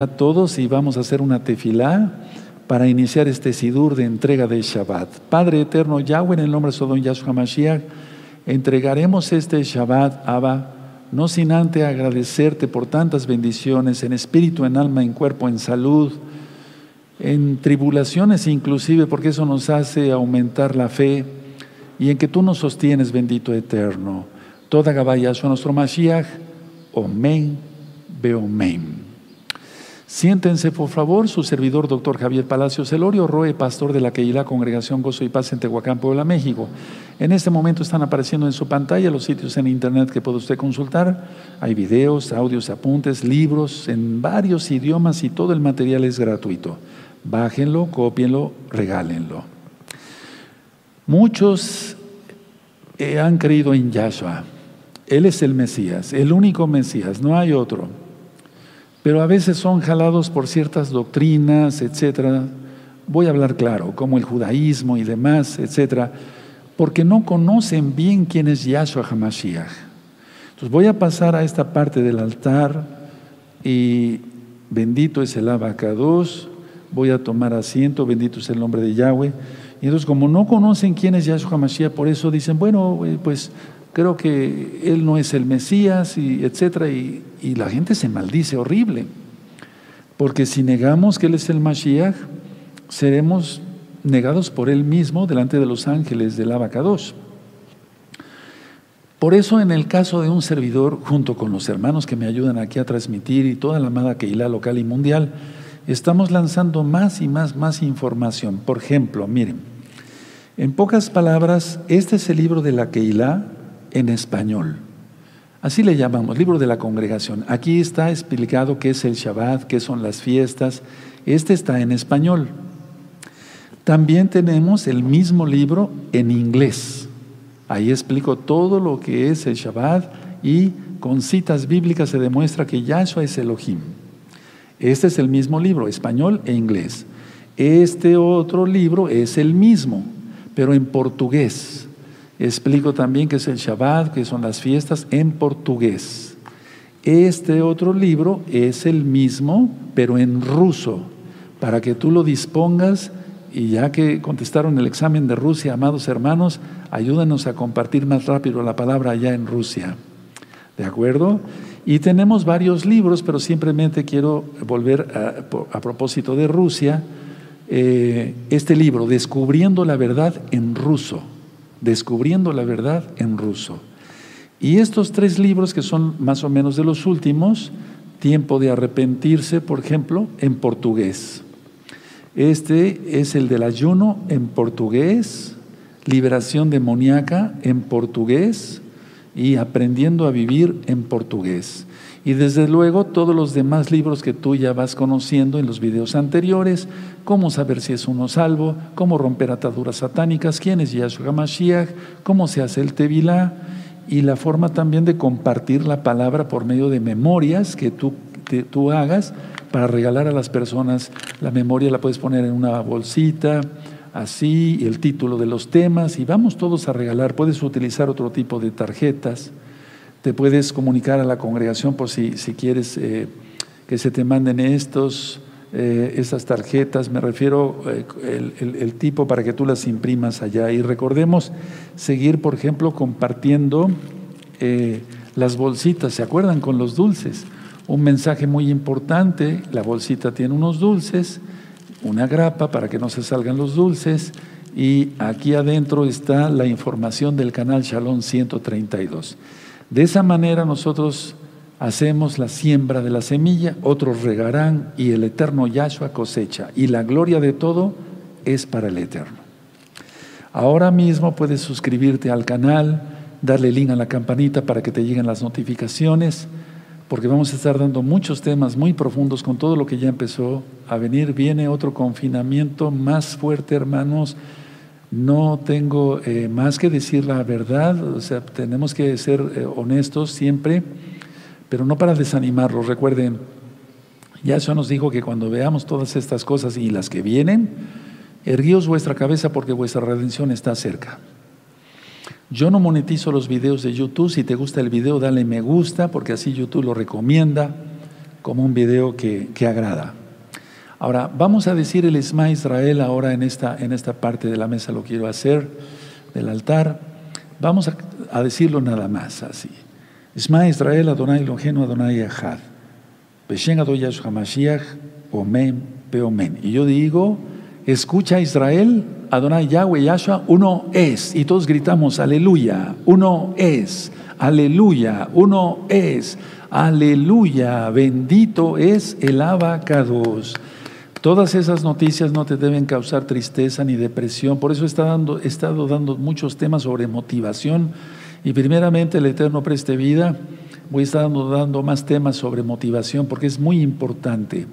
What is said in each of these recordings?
a todos y vamos a hacer una tefilá para iniciar este sidur de entrega de Shabbat. Padre eterno Yahweh, en el nombre de Sodom Yahshua Mashiach, entregaremos este Shabbat, Abba, no sin antes agradecerte por tantas bendiciones en espíritu, en alma, en cuerpo, en salud, en tribulaciones inclusive, porque eso nos hace aumentar la fe y en que tú nos sostienes, bendito eterno. Toda Gabaya, nuestro Mashiach, Omen, Beomen. Siéntense, por favor, su servidor, doctor Javier Palacios Elorio, Roe, pastor de la Keila Congregación Gozo y Paz en Tehuacán, Puebla, México. En este momento están apareciendo en su pantalla los sitios en internet que puede usted consultar. Hay videos, audios, apuntes, libros en varios idiomas y todo el material es gratuito. Bájenlo, cópienlo, regálenlo. Muchos eh, han creído en Yahshua. Él es el Mesías, el único Mesías, no hay otro pero a veces son jalados por ciertas doctrinas, etcétera. Voy a hablar claro, como el judaísmo y demás, etcétera, porque no conocen bien quién es Yahshua HaMashiach. Entonces voy a pasar a esta parte del altar y bendito es el abacados, voy a tomar asiento, bendito es el nombre de Yahweh. Y entonces, como no conocen quién es Yahshua HaMashiach, por eso dicen, bueno, eh, pues creo que él no es el Mesías, y etcétera, y, y la gente se maldice horrible. Porque si negamos que él es el Mashiach, seremos negados por él mismo delante de los ángeles del Abacados. Por eso, en el caso de un servidor, junto con los hermanos que me ayudan aquí a transmitir y toda la amada Keilah local y mundial, estamos lanzando más y más, más información. Por ejemplo, miren, en pocas palabras, este es el libro de la Keilah en español. Así le llamamos, libro de la congregación. Aquí está explicado qué es el Shabbat, qué son las fiestas. Este está en español. También tenemos el mismo libro en inglés. Ahí explico todo lo que es el Shabbat y con citas bíblicas se demuestra que Yahshua es Elohim. Este es el mismo libro, español e inglés. Este otro libro es el mismo, pero en portugués. Explico también qué es el Shabbat, qué son las fiestas en portugués. Este otro libro es el mismo, pero en ruso, para que tú lo dispongas y ya que contestaron el examen de Rusia, amados hermanos, ayúdanos a compartir más rápido la palabra allá en Rusia. ¿De acuerdo? Y tenemos varios libros, pero simplemente quiero volver a, propósito de Rusia, eh, este libro, Descubriendo la verdad en ruso. Descubriendo la verdad en ruso. Y estos tres libros, que son más o menos de los últimos, Tiempo de arrepentirse, por ejemplo, en portugués. Este es el del ayuno en portugués, Liberación demoníaca en portugués y Aprendiendo a vivir en portugués. Y desde luego todos los demás libros que tú ya vas conociendo en los videos anteriores, cómo saber si es uno salvo, cómo romper ataduras satánicas, quién es Yahshua Mashiach, cómo se hace el Tevilá y la forma también de compartir la palabra por medio de memorias que tú, tú hagas para regalar a las personas. La memoria la puedes poner en una bolsita, así, el título de los temas y vamos todos a regalar. Puedes utilizar otro tipo de tarjetas. Te puedes comunicar a la congregación por si, si quieres eh, que se te manden estos, eh, estas tarjetas, me refiero eh, el, tipo para que tú las imprimas allá. Y recordemos seguir, por ejemplo, compartiendo las bolsitas, ¿se acuerdan? Con los dulces. Un mensaje muy importante, la bolsita tiene unos dulces, una grapa para que no se salgan los dulces y aquí adentro está la información del canal Shalom 132. De esa manera nosotros hacemos la siembra de la semilla, otros regarán y el eterno Yahshua cosecha. Y la gloria de todo es para el eterno. Ahora mismo puedes suscribirte al canal, darle link a la campanita para que te lleguen las notificaciones, porque vamos a estar dando muchos temas muy profundos con todo lo que ya empezó a venir. Viene otro confinamiento más fuerte, hermanos no tengo eh, más que decir la verdad, o sea, tenemos que ser eh, honestos siempre, pero no para desanimarlos. Recuerden, ya eso nos dijo que cuando veamos todas estas cosas y las que vienen, erguíos vuestra cabeza porque vuestra redención está cerca. Yo no monetizo los videos de YouTube, si te gusta el video dale me gusta porque así YouTube lo recomienda. como un video que, agrada. Ahora, vamos a decir el Esma Israel ahora en esta, en esta parte de la mesa, lo quiero hacer, del altar. Vamos a, decirlo nada más así. Esma Israel Adonai Eloheinu Adonai Echad. Beshen Adoyash Hamashiach Omen Peomen. Y yo digo, escucha Israel, Adonai Yahweh Yahshua, uno es. Y todos gritamos, aleluya, uno es, aleluya, uno es, aleluya, bendito es el abacados. Todas esas noticias no te deben causar tristeza ni depresión. Por eso he estado dando, muchos temas sobre motivación. Y primeramente el Eterno preste vida. Voy a estar dando, dando más temas sobre motivación porque es muy importante.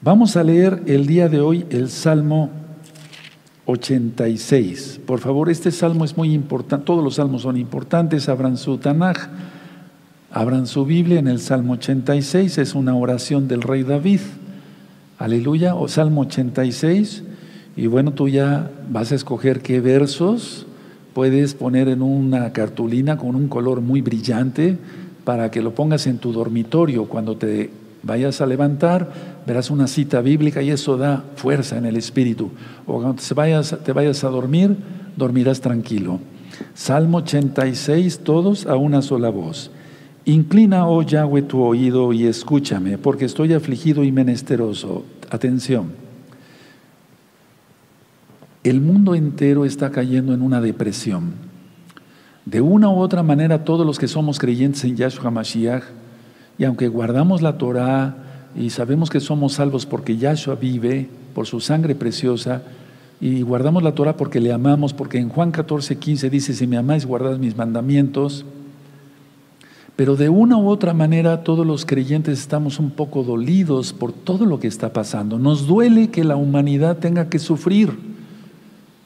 Vamos a leer el día de hoy el Salmo 86. Por favor, este salmo es muy importante, todos los salmos son importantes, abran su Tanaj, abran su Biblia en el Salmo 86, es una oración del rey David. Aleluya, o Salmo 86, y bueno, tú ya vas a escoger qué versos puedes poner en una cartulina con un color muy brillante para que lo pongas en tu dormitorio cuando te vayas a levantar, verás una cita bíblica y eso da fuerza en el espíritu. O cuando te vayas, te vayas a dormir, dormirás tranquilo. Salmo 86, todos a una sola voz. Inclina, oh Yahweh, tu oído y escúchame, porque estoy afligido y menesteroso. Atención. El mundo entero está cayendo en una depresión. De una u otra manera, todos los que somos creyentes en Yahshua Mashiach, y aunque guardamos la Torah y sabemos que somos salvos porque Yahshua vive, por su sangre preciosa, y guardamos la Torah porque le amamos, porque en Juan 14, 15 dice, si me amáis, guardad mis mandamientos. Pero de una u otra manera todos los creyentes estamos un poco dolidos por todo lo que está pasando. Nos duele que la humanidad tenga que sufrir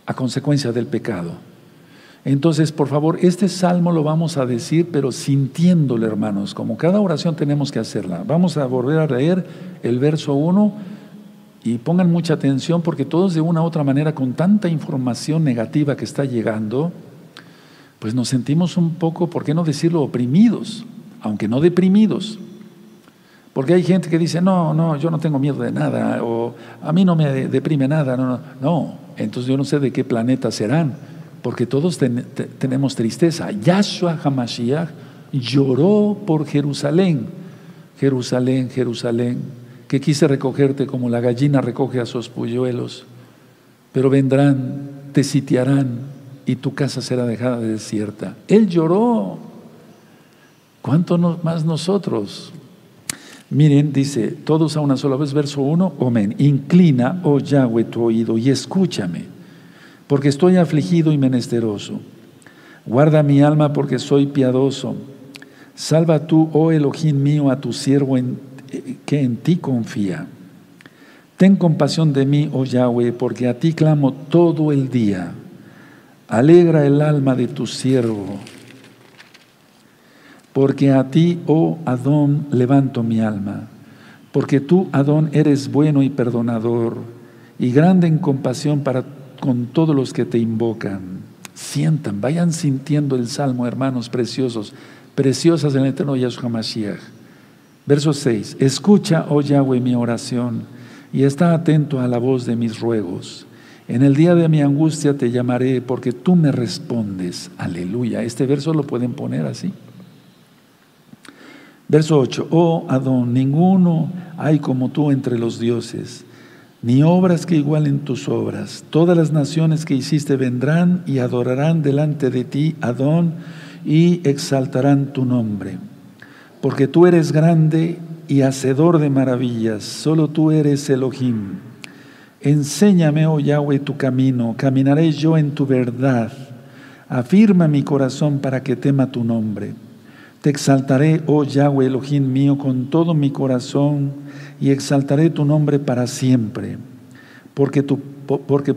a consecuencia del pecado. Entonces, por favor, este salmo lo vamos a decir, pero sintiéndolo, hermanos, como cada oración tenemos que hacerla. Vamos a volver a leer el verso 1 y pongan mucha atención porque todos de una u otra manera, con tanta información negativa que está llegando, pues nos sentimos un poco, ¿por qué no decirlo, oprimidos, aunque no deprimidos? Porque hay gente que dice, no, no, yo no tengo miedo de nada, o a mí no me deprime nada, no, no, no, entonces yo no sé de qué planeta serán porque todos tenemos tristeza. Yahshua Hamashiach lloró por Jerusalén. Jerusalén, Jerusalén, que quise recogerte como la gallina recoge a sus polluelos, pero vendrán, te sitiarán y tu casa será dejada desierta. Él lloró. ¿Cuánto más nosotros? Miren, dice, todos a una sola vez, verso 1, Amén. Inclina, oh Yahweh, tu oído y escúchame porque estoy afligido y menesteroso. Guarda mi alma porque soy piadoso. Salva tú, oh Elohim mío, a tu siervo que en ti confía. Ten compasión de mí, oh Yahweh, porque a ti clamo todo el día. Alegra el alma de tu siervo, porque a ti, oh Adón, levanto mi alma. Porque tú, Adón, eres bueno y perdonador, y grande en compasión para con todos los que te invocan. Sientan, vayan sintiendo el salmo, hermanos preciosos, preciosas en el eterno Yahshua Mashiach. Verso 6. Escucha, oh Yahweh, mi oración y está atento a la voz de mis ruegos. En el día de mi angustia te llamaré porque tú me respondes. Aleluya. Este verso lo pueden poner así. Verso 8. Oh Adón, ninguno hay como tú entre los dioses ni obras que igualen tus obras. Todas las naciones que hiciste vendrán y adorarán delante de ti, Adón, y exaltarán tu nombre. Porque tú eres grande y hacedor de maravillas, solo tú eres Elohim. Enséñame, oh Yahweh, tu camino, caminaré yo en tu verdad. Afirma mi corazón para que tema tu nombre. Te exaltaré, oh Yahweh Elohim mío, con todo mi corazón y exaltaré tu nombre para siempre, porque tu, porque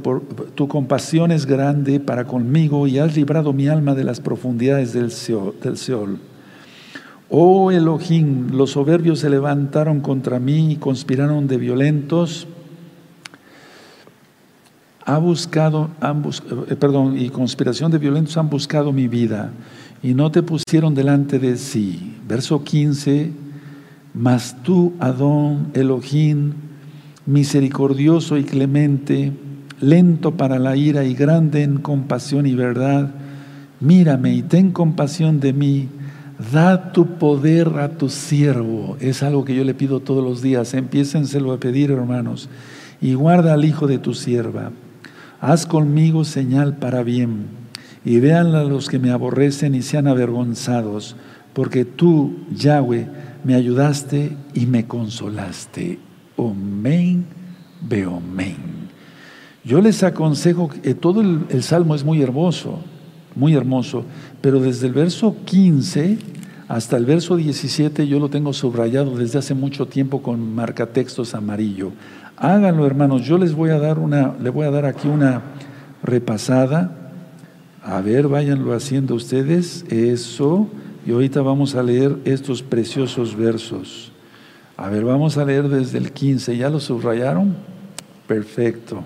tu compasión es grande para conmigo y has librado mi alma de las profundidades del Seol. Del Seol. Oh Elohim, los soberbios se levantaron contra mí y conspiraron de violentos. Ha buscado, eh, perdón, y conspiración de violentos han buscado mi vida y no te pusieron delante de sí. Verso 15, Mas tú, Adón, Elohim, misericordioso y clemente, lento para la ira y grande en compasión y verdad, mírame y ten compasión de mí, da tu poder a tu siervo. Es algo que yo le pido todos los días, empiécenselo a pedir, hermanos, y guarda al hijo de tu sierva. Haz conmigo señal para bien, y vean a los que me aborrecen y sean avergonzados, porque tú, Yahweh, me ayudaste y me consolaste. Omen, beomen. Yo les aconsejo, que todo el, salmo es muy hermoso, muy hermoso, pero desde el verso 15 hasta el verso 17 yo lo tengo subrayado desde hace mucho tiempo con marcatextos amarillo. Háganlo, hermanos, yo les voy a dar una, le voy a dar aquí una repasada. A ver, váyanlo haciendo ustedes, eso. Y ahorita vamos a leer estos preciosos versos. A ver, vamos a leer desde el 15. ¿Ya lo subrayaron? Perfecto.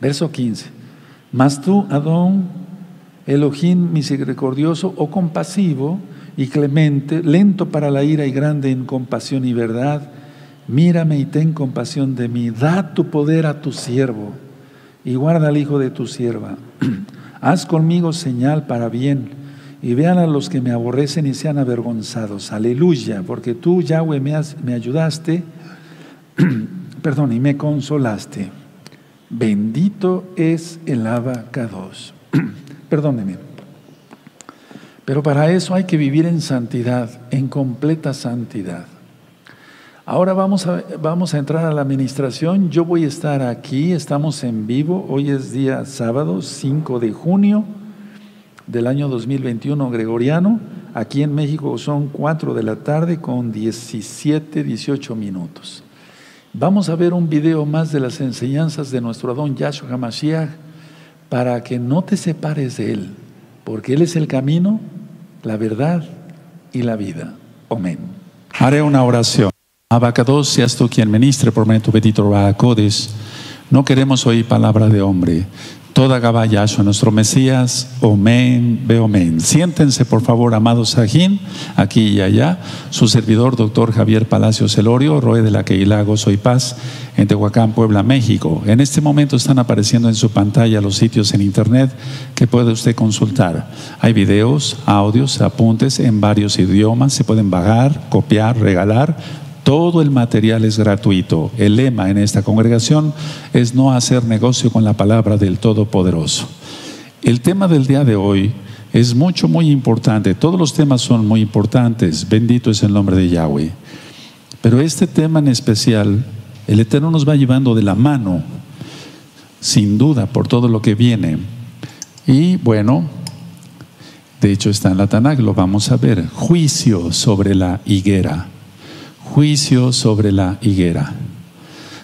Verso 15. Mas tú, Adón, Elohim misericordioso o compasivo y clemente, lento para la ira y grande en compasión y verdad, mírame y ten compasión de mí. Da tu poder a tu siervo y guarda al hijo de tu sierva. Haz conmigo señal para bien y vean a los que me aborrecen y sean avergonzados. Aleluya, porque tú, Yahweh, me, ayudaste, perdón, y me consolaste. Bendito es el abacados. Perdóneme. Pero para eso hay que vivir en santidad, en completa santidad. Ahora vamos a, vamos a entrar a la administración. Yo voy a estar aquí, estamos en vivo. Hoy es día sábado, 5 de junio del año 2021 gregoriano. Aquí en México son 4 de la tarde con 17, 18 minutos. Vamos a ver un video más de las enseñanzas de nuestro Adón Yahshua HaMashiach para que no te separes de Él, porque Él es el camino, la verdad y la vida. Amén. Haré una oración. Abacados, seas tú quien ministre por medio tu bendito Rahakodes. No queremos oír palabra de hombre, toda Gabayasho, nuestro Mesías, Omen, Beomen. Siéntense, por favor, amados Sajín, aquí y allá. Su servidor, doctor Javier Palacio Celorio, Roe de la Queilá, Gozo y Paz, en Tehuacán, Puebla, México. En este momento están apareciendo en su pantalla los sitios en internet que puede usted consultar. Hay videos, audios, apuntes en varios idiomas, se pueden bajar, copiar, regalar todo el material es gratuito. El lema en esta congregación es no hacer negocio con la palabra del Todopoderoso. El tema del día de hoy es mucho, muy importante. Todos los temas son muy importantes. Bendito es el nombre de Yahweh. Pero este tema en especial, el Eterno nos va llevando de la mano, sin duda, por todo lo que viene. Y bueno, de hecho está en la Tanakh, lo vamos a ver. Juicio sobre la higuera juicio sobre la higuera.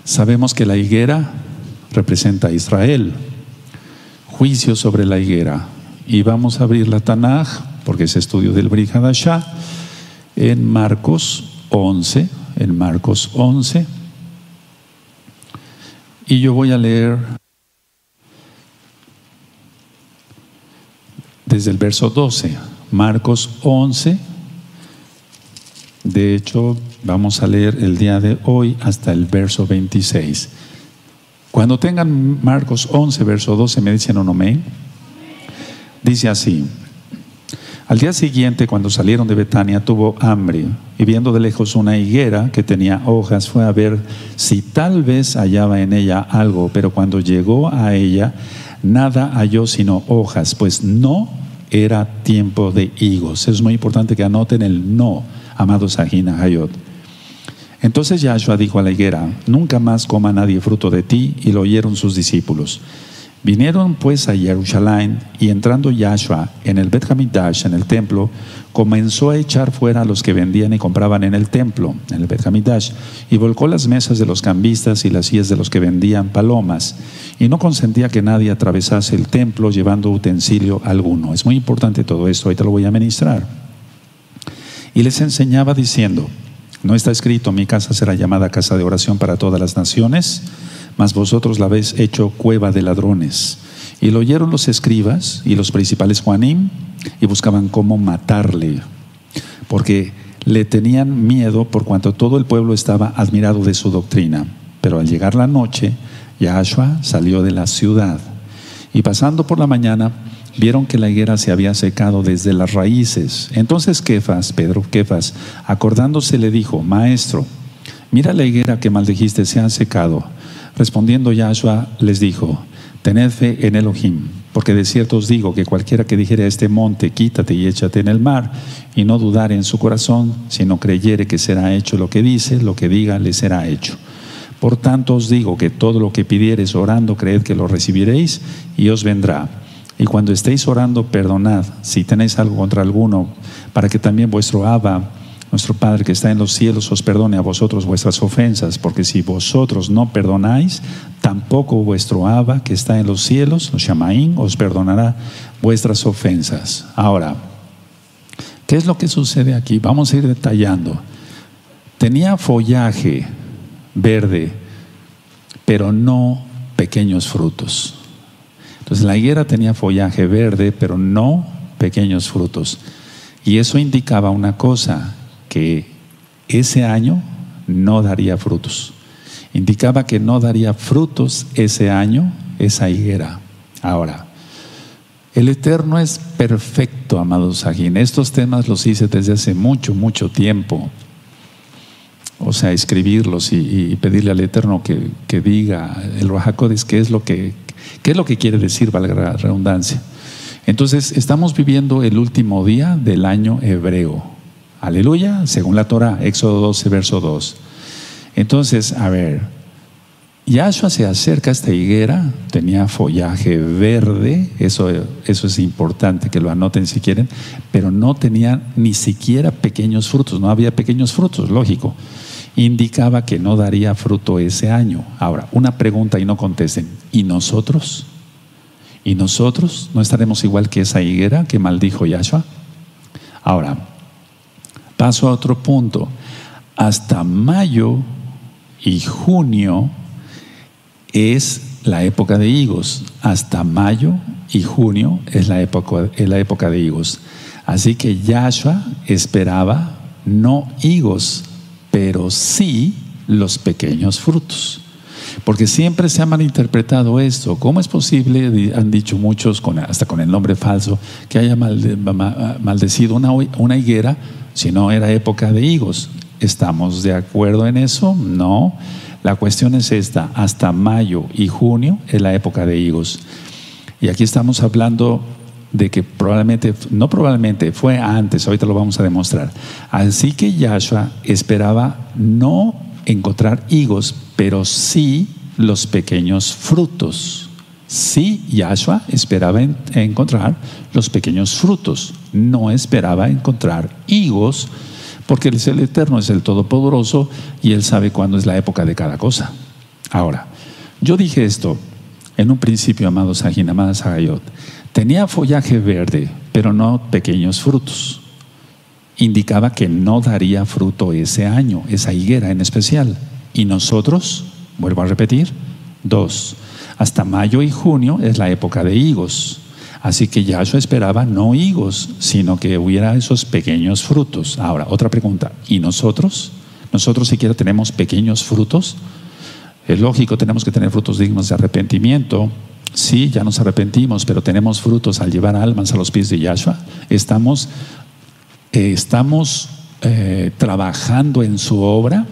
Sabemos que la higuera representa a Israel. Juicio sobre la higuera. Y vamos a abrir la Tanaj, porque es estudio del Brihadashah, en Marcos 11, en Marcos 11. Y yo voy a leer desde el verso 12, Marcos 11. De hecho, Vamos a leer el día de hoy hasta el verso 26. Cuando tengan Marcos 11, verso 12, me dicen un amén. Dice así. Al día siguiente, cuando salieron de Betania, tuvo hambre y viendo de lejos una higuera que tenía hojas, fue a ver si tal vez hallaba en ella algo, pero cuando llegó a ella, nada halló sino hojas, pues no era tiempo de higos. Es muy importante que anoten el no, amados Sajina Hayot. Entonces Yahshua dijo a la higuera, nunca más coma nadie fruto de ti, y lo oyeron sus discípulos. Vinieron pues a Jerusalén, y entrando Yahshua en el Bet Hamidash, en el templo, comenzó a echar fuera a los que vendían y compraban en el templo, en el Bet Hamidash, y volcó las mesas de los cambistas y las sillas de los que vendían palomas, y no consentía que nadie atravesase el templo llevando utensilio alguno. Es muy importante todo esto, ahorita lo voy a ministrar. Y les enseñaba diciendo, no está escrito, mi casa será llamada casa de oración para todas las naciones, mas vosotros la habéis hecho cueva de ladrones. Y lo oyeron los escribas y los principales Juanim y buscaban cómo matarle, porque le tenían miedo por cuanto todo el pueblo estaba admirado de su doctrina. Pero al llegar la noche, Yahshua salió de la ciudad y pasando por la mañana vieron que la higuera se había secado desde las raíces. Entonces Kefas, Pedro Kefas, acordándose le dijo, Maestro, mira la higuera que maldijiste se ha secado. Respondiendo Yahshua les dijo, Tened fe en Elohim, porque de cierto os digo que cualquiera que dijere a este monte, quítate y échate en el mar, y no dudare en su corazón, sino creyere que será hecho lo que dice, lo que diga le será hecho. Por tanto os digo que todo lo que pidiereis orando, creed que lo recibiréis y os vendrá. Y cuando estéis orando, perdonad si tenéis algo contra alguno, para que también vuestro Abba, nuestro Padre que está en los cielos, os perdone a vosotros vuestras ofensas, porque si vosotros no perdonáis, tampoco vuestro Abba que está en los cielos, los Shamaín, os perdonará vuestras ofensas. Ahora, ¿qué es lo que sucede aquí? Vamos a ir detallando. Tenía follaje verde, pero no pequeños frutos. La higuera tenía follaje verde, pero no pequeños frutos. Y eso indicaba una cosa, que ese año no daría frutos. Indicaba que no daría frutos ese año esa higuera. Ahora, el Eterno es perfecto, amados Sajín. Estos temas los hice desde hace mucho, mucho tiempo. O sea, escribirlos y, pedirle al Eterno que, diga el Rahakodis qué es lo que qué es lo que quiere decir, valga la redundancia. Entonces, estamos viviendo el último día del año hebreo. Aleluya, según la Torah, Éxodo 12, verso 2. Entonces, a ver, Yahshua se acerca a esta higuera, tenía follaje verde, eso, eso es importante que lo anoten si quieren, pero no tenía ni siquiera pequeños frutos, no había pequeños frutos, lógico. Indicaba que no daría fruto ese año. Ahora, una pregunta y no contesten, ¿y nosotros? ¿Y nosotros no estaremos igual que esa higuera que maldijo Yahshua? Ahora, Paso a otro punto. Hasta mayo y junio es la época de higos. Hasta mayo y junio es la época, es la época de higos. Así que Yahshua esperaba no higos, pero sí los pequeños frutos. Porque siempre se ha malinterpretado esto. ¿Cómo es posible, han dicho muchos, hasta con el nombre falso, que haya maldecido una, higuera si no era época de higos. ¿Estamos de acuerdo en eso? No. La cuestión es esta, hasta mayo y junio es la época de higos. Y aquí estamos hablando de que probablemente, no probablemente, fue antes, ahorita lo vamos a demostrar. Así que Yahshua esperaba no encontrar higos, pero sí los pequeños frutos. Sí, Yahshua esperaba encontrar los pequeños frutos, no esperaba encontrar higos, porque Él es el Eterno, es el Todopoderoso y Él sabe cuándo es la época de cada cosa. Ahora, yo dije esto en un principio, amados Sahin, amadas Sagayot. Tenía follaje verde, pero no pequeños frutos. Indicaba que no daría fruto ese año, esa higuera en especial. Y nosotros, vuelvo a repetir, dos hasta mayo y junio es la época de higos. Así que Yahshua esperaba no higos, sino que hubiera esos pequeños frutos. Ahora, otra pregunta. ¿Y nosotros? ¿Nosotros siquiera tenemos pequeños frutos? Es lógico, tenemos que tener frutos dignos de arrepentimiento. Sí, ya nos arrepentimos, pero tenemos frutos al llevar almas a los pies de Yahshua. Estamos, eh, estamos eh, trabajando en su obra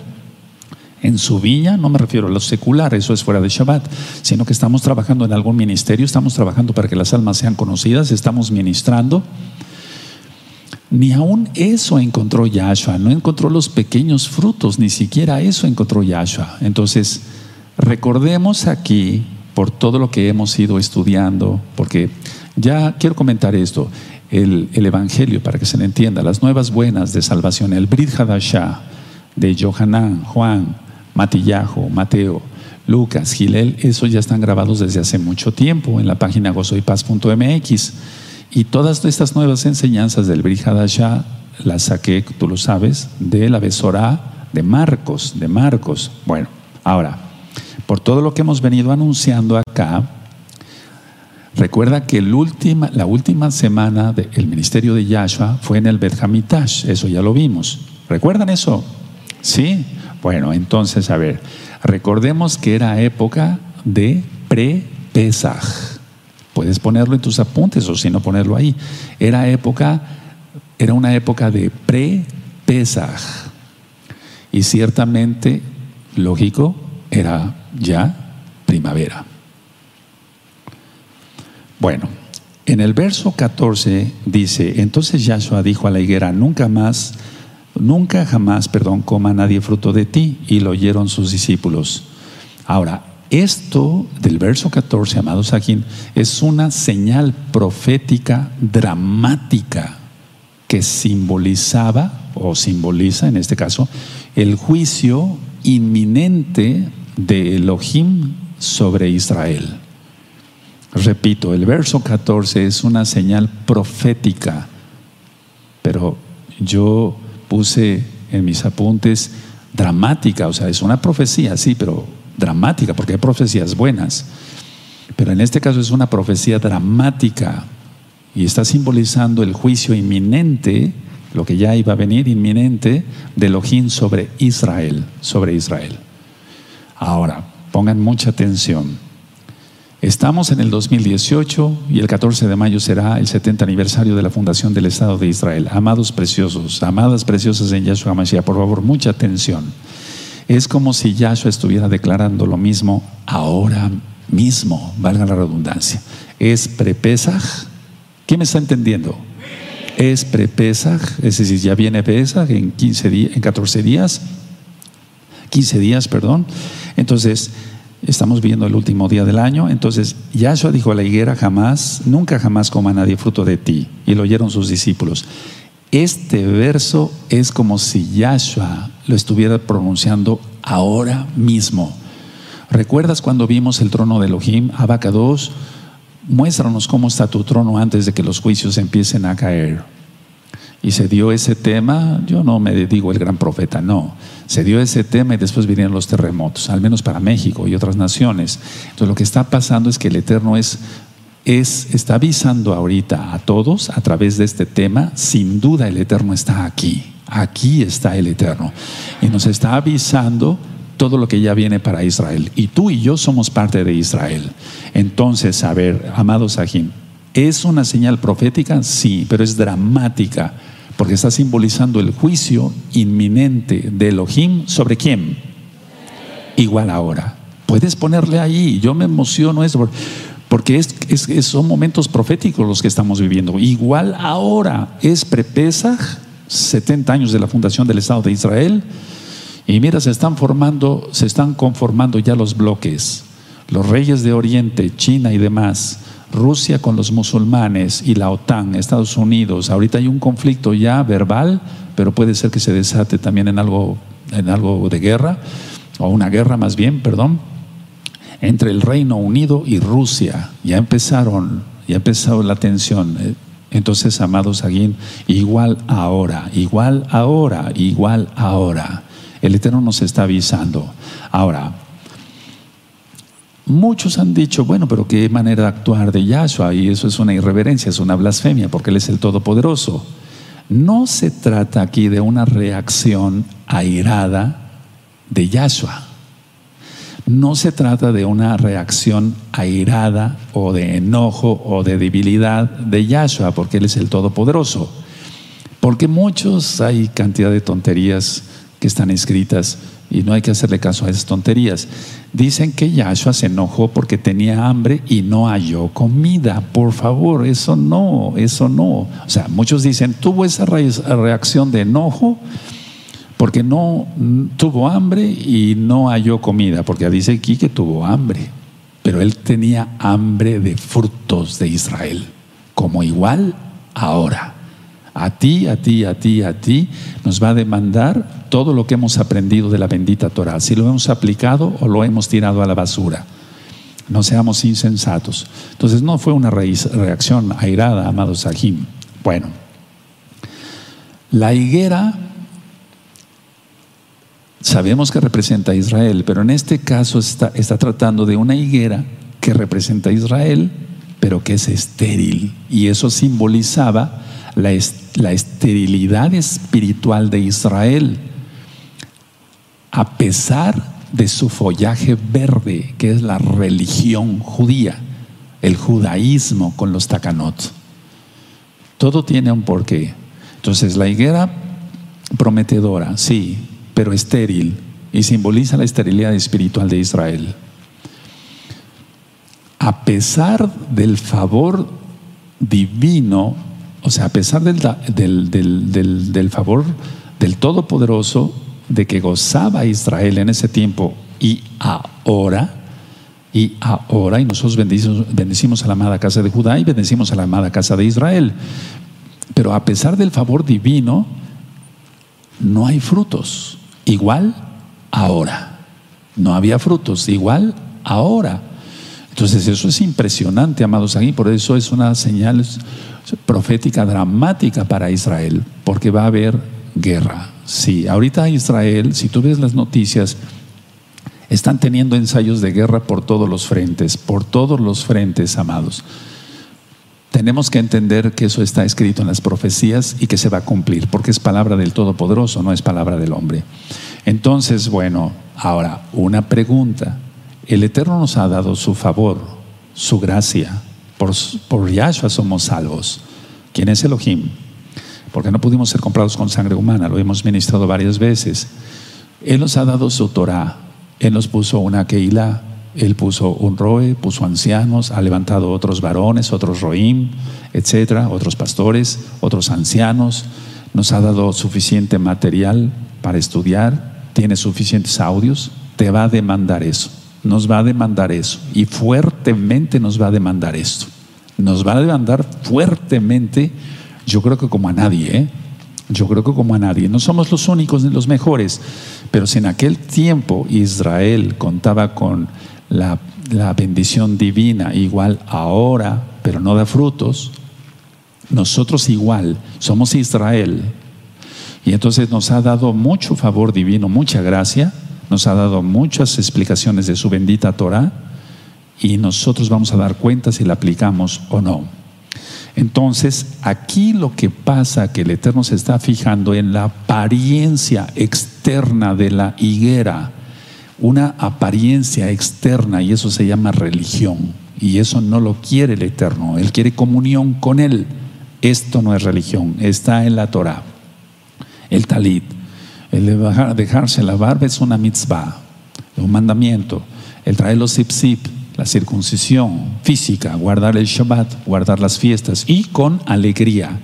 en su viña, no me refiero a lo secular, eso es fuera de Shabbat, sino que estamos trabajando en algún ministerio, estamos trabajando para que las almas sean conocidas, estamos ministrando. Ni aún eso encontró Yahshua, no encontró los pequeños frutos, ni siquiera eso encontró Yahshua. Entonces, recordemos aquí, por todo lo que hemos ido estudiando, porque ya quiero comentar esto, el, Evangelio, para que se le entienda, las nuevas buenas de salvación, el Brit Hadashah de Johanan, Juan, Matillahu, Mateo, Lucas, Gilel, esos ya están grabados desde hace mucho tiempo en la página gozoypaz.mx. Y todas estas nuevas enseñanzas del Brihadasha las saqué, tú lo sabes, de la Besorá de Marcos, de Marcos. Bueno, ahora, por todo lo que hemos venido anunciando acá, recuerda que el última, la última semana del ministerio de Yahshua fue en el Bet Hamitash, eso ya lo vimos. ¿Recuerdan eso? Sí. Bueno, entonces, a ver, recordemos que era época de pre-Pesaj. Puedes ponerlo en tus apuntes o si no ponerlo ahí. Era época, era una época de pre-Pesaj. Y ciertamente, lógico, era ya primavera. Bueno, en el verso 14 dice, entonces Yahshua dijo a la higuera, nunca más, nunca jamás, perdón, coma nadie fruto de ti. Y lo oyeron sus discípulos. Ahora, esto del verso 14, amados aquí, es una señal profética dramática que simbolizaba, o simboliza en este caso, el juicio inminente de Elohim sobre Israel. Repito, el verso 14 es una señal profética, pero yo puse en mis apuntes dramática, o sea, es una profecía, sí, pero dramática, porque hay profecías buenas. Pero en este caso es una profecía dramática y está simbolizando el juicio inminente, lo que ya iba a venir inminente de Elohim sobre Israel, sobre Israel. Ahora, pongan mucha atención. Estamos en el 2018 y el 14 de mayo será el 70 aniversario de la fundación del Estado de Israel. Amados preciosos, amadas preciosas en Yahshua Mashiach, por favor, mucha atención. Es como si Yahshua estuviera declarando lo mismo ahora mismo, valga la redundancia. Es prepesaj. ¿Quién me está entendiendo? Es prepesaj, es decir, ya viene Pesaj en 15 días, en 14 días, 15 días, perdón. Entonces, Estamos viendo el último día del año. Entonces, Yahshua dijo a la higuera: jamás, nunca jamás coma nadie fruto de ti. Y lo oyeron sus discípulos. Este verso es como si Yahshua lo estuviera pronunciando ahora mismo. ¿Recuerdas cuando vimos el trono de Elohim, Abacados? Muéstranos cómo está tu trono antes de que los juicios empiecen a caer. Y se dio ese tema, yo no me digo el gran profeta, no. Se dio ese tema y después vinieron los terremotos, al menos para México y otras naciones. Entonces lo que está pasando es que el Eterno es, es, está avisando ahorita a todos a través de este tema, sin duda el Eterno está aquí, aquí está el Eterno. Y nos está avisando todo lo que ya viene para Israel. Y tú y yo somos parte de Israel. Entonces, a ver, amados Sajim, ¿es una señal profética? Sí, pero es dramática porque está simbolizando el juicio inminente de Elohim sobre quién. Igual ahora. Puedes ponerle ahí, yo me emociono eso, porque es, son momentos proféticos los que estamos viviendo. Igual ahora es prepesa 70 años de la fundación del Estado de Israel, y mira, se están formando, se están conformando ya los bloques, los reyes de Oriente, China y demás Rusia con los musulmanes y la OTAN, Estados Unidos, ahorita hay un conflicto ya verbal, pero puede ser que se desate también en algo, en algo de guerra, o una guerra más bien, perdón, entre el Reino Unido y Rusia. Ya empezaron, ya empezó la tensión. Entonces, amados Aguín, igual ahora, igual ahora, igual ahora. El Eterno nos está avisando. Ahora, Muchos han dicho, bueno, pero qué manera de actuar de Yahshua, y eso es una irreverencia, es una blasfemia, porque Él es el Todopoderoso. No se trata aquí de una reacción airada de Yahshua. No se trata de una reacción airada o de enojo o de debilidad de Yahshua, porque Él es el Todopoderoso. Porque muchos, hay cantidad de tonterías que están escritas y no hay que hacerle caso a esas tonterías. Dicen que Yahshua se enojó porque tenía hambre y no halló comida. Por favor, eso no, eso no. O sea, muchos dicen, tuvo esa reacción de enojo porque no tuvo hambre y no halló comida, porque dice aquí que tuvo hambre, pero él tenía hambre de frutos de Israel, como igual ahora. A ti, a ti, a ti, a ti, nos va a demandar todo lo que hemos aprendido de la bendita Torah, si lo hemos aplicado o lo hemos tirado a la basura. No seamos insensatos. Entonces no fue una reacción airada, amado Sahim. Bueno, la higuera sabemos que representa a Israel, pero en este caso está, está tratando de una higuera que representa a Israel, pero que es estéril. Y eso simbolizaba la, la esterilidad espiritual de Israel, a pesar de su follaje verde, que es la religión judía, el judaísmo con los takanot. Todo tiene un porqué. Entonces, la higuera prometedora, sí, pero estéril, y simboliza la esterilidad espiritual de Israel. A pesar del favor divino, o sea, a pesar del, del, del favor del Todopoderoso, de que gozaba Israel en ese tiempo y ahora, y ahora, y nosotros bendecimos a la amada casa de Judá y bendecimos a la amada casa de Israel. Pero a pesar del favor divino, no hay frutos. Igual ahora. No había frutos. Igual ahora. Entonces eso es impresionante, amados aquí. Por eso es una señal profética dramática para Israel. Porque va a haber guerra. Sí, ahorita Israel, si tú ves las noticias, están teniendo ensayos de guerra por todos los frentes, por todos los frentes, amados. Tenemos que entender que eso está escrito en las profecías y que se va a cumplir, porque es palabra del Todopoderoso, no es palabra del hombre. Entonces, bueno, ahora, una pregunta. El Eterno nos ha dado su favor, su gracia. Por, por Yahshua somos salvos. ¿Quién es Elohim? porque no pudimos ser comprados con sangre humana, lo hemos ministrado varias veces. Él nos ha dado su Torah, Él nos puso una Keilah, Él puso un Roe, puso ancianos, ha levantado otros varones, otros Roim, etcétera, otros pastores, otros ancianos, nos ha dado suficiente material para estudiar, tiene suficientes audios, te va a demandar eso, nos va a demandar eso y fuertemente nos va a demandar esto, nos va a demandar fuertemente yo creo que como a nadie, ¿eh? Yo creo que como a nadie. No somos los únicos ni los mejores, pero si en aquel tiempo Israel contaba con la, la bendición divina, igual ahora, pero no da frutos, nosotros igual somos Israel. Y entonces nos ha dado mucho favor divino, mucha gracia, nos ha dado muchas explicaciones de su bendita Torah y nosotros vamos a dar cuenta si la aplicamos o no. Entonces, aquí lo que pasa, que el Eterno se está fijando en la apariencia externa de la higuera, una apariencia externa, y eso se llama religión. Y eso no lo quiere el Eterno, Él quiere comunión con Él. Esto no es religión, está en la Torah. El talit, el de dejarse la barba es una mitzvah, un mandamiento. El traer los zip la circuncisión física, guardar el Shabbat, guardar las fiestas y con alegría.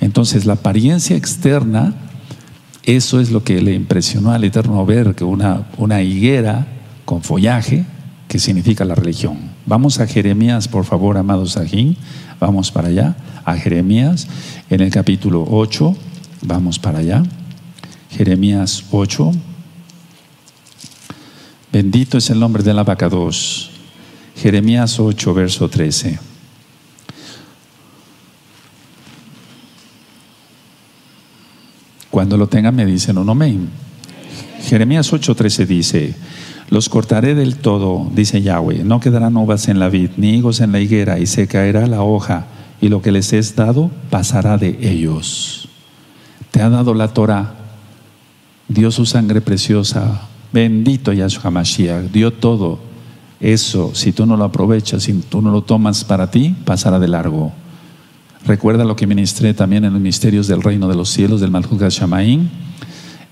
Entonces la apariencia externa, eso es lo que le impresionó al Eterno ver que una, una higuera con follaje, que significa la religión. Vamos a Jeremías, por favor, amados Sajín, vamos para allá, a Jeremías, en el capítulo 8, vamos para allá, Jeremías 8. Bendito es el nombre del abacados. Jeremías 8, verso 13. Cuando lo tengan me dicen un amén. Jeremías 13 dice, los cortaré del todo, dice Yahweh, no quedarán uvas en la vid, ni higos en la higuera, y se caerá la hoja, y lo que les es dado pasará de ellos. Te ha dado la Torah, dio su sangre preciosa, bendito Yahshua Mashiach, dio todo eso, si tú no lo aprovechas, si tú no lo tomas para ti, pasará de largo. Recuerda lo que ministré también en los misterios del reino de los cielos, del Malhut Shamaín,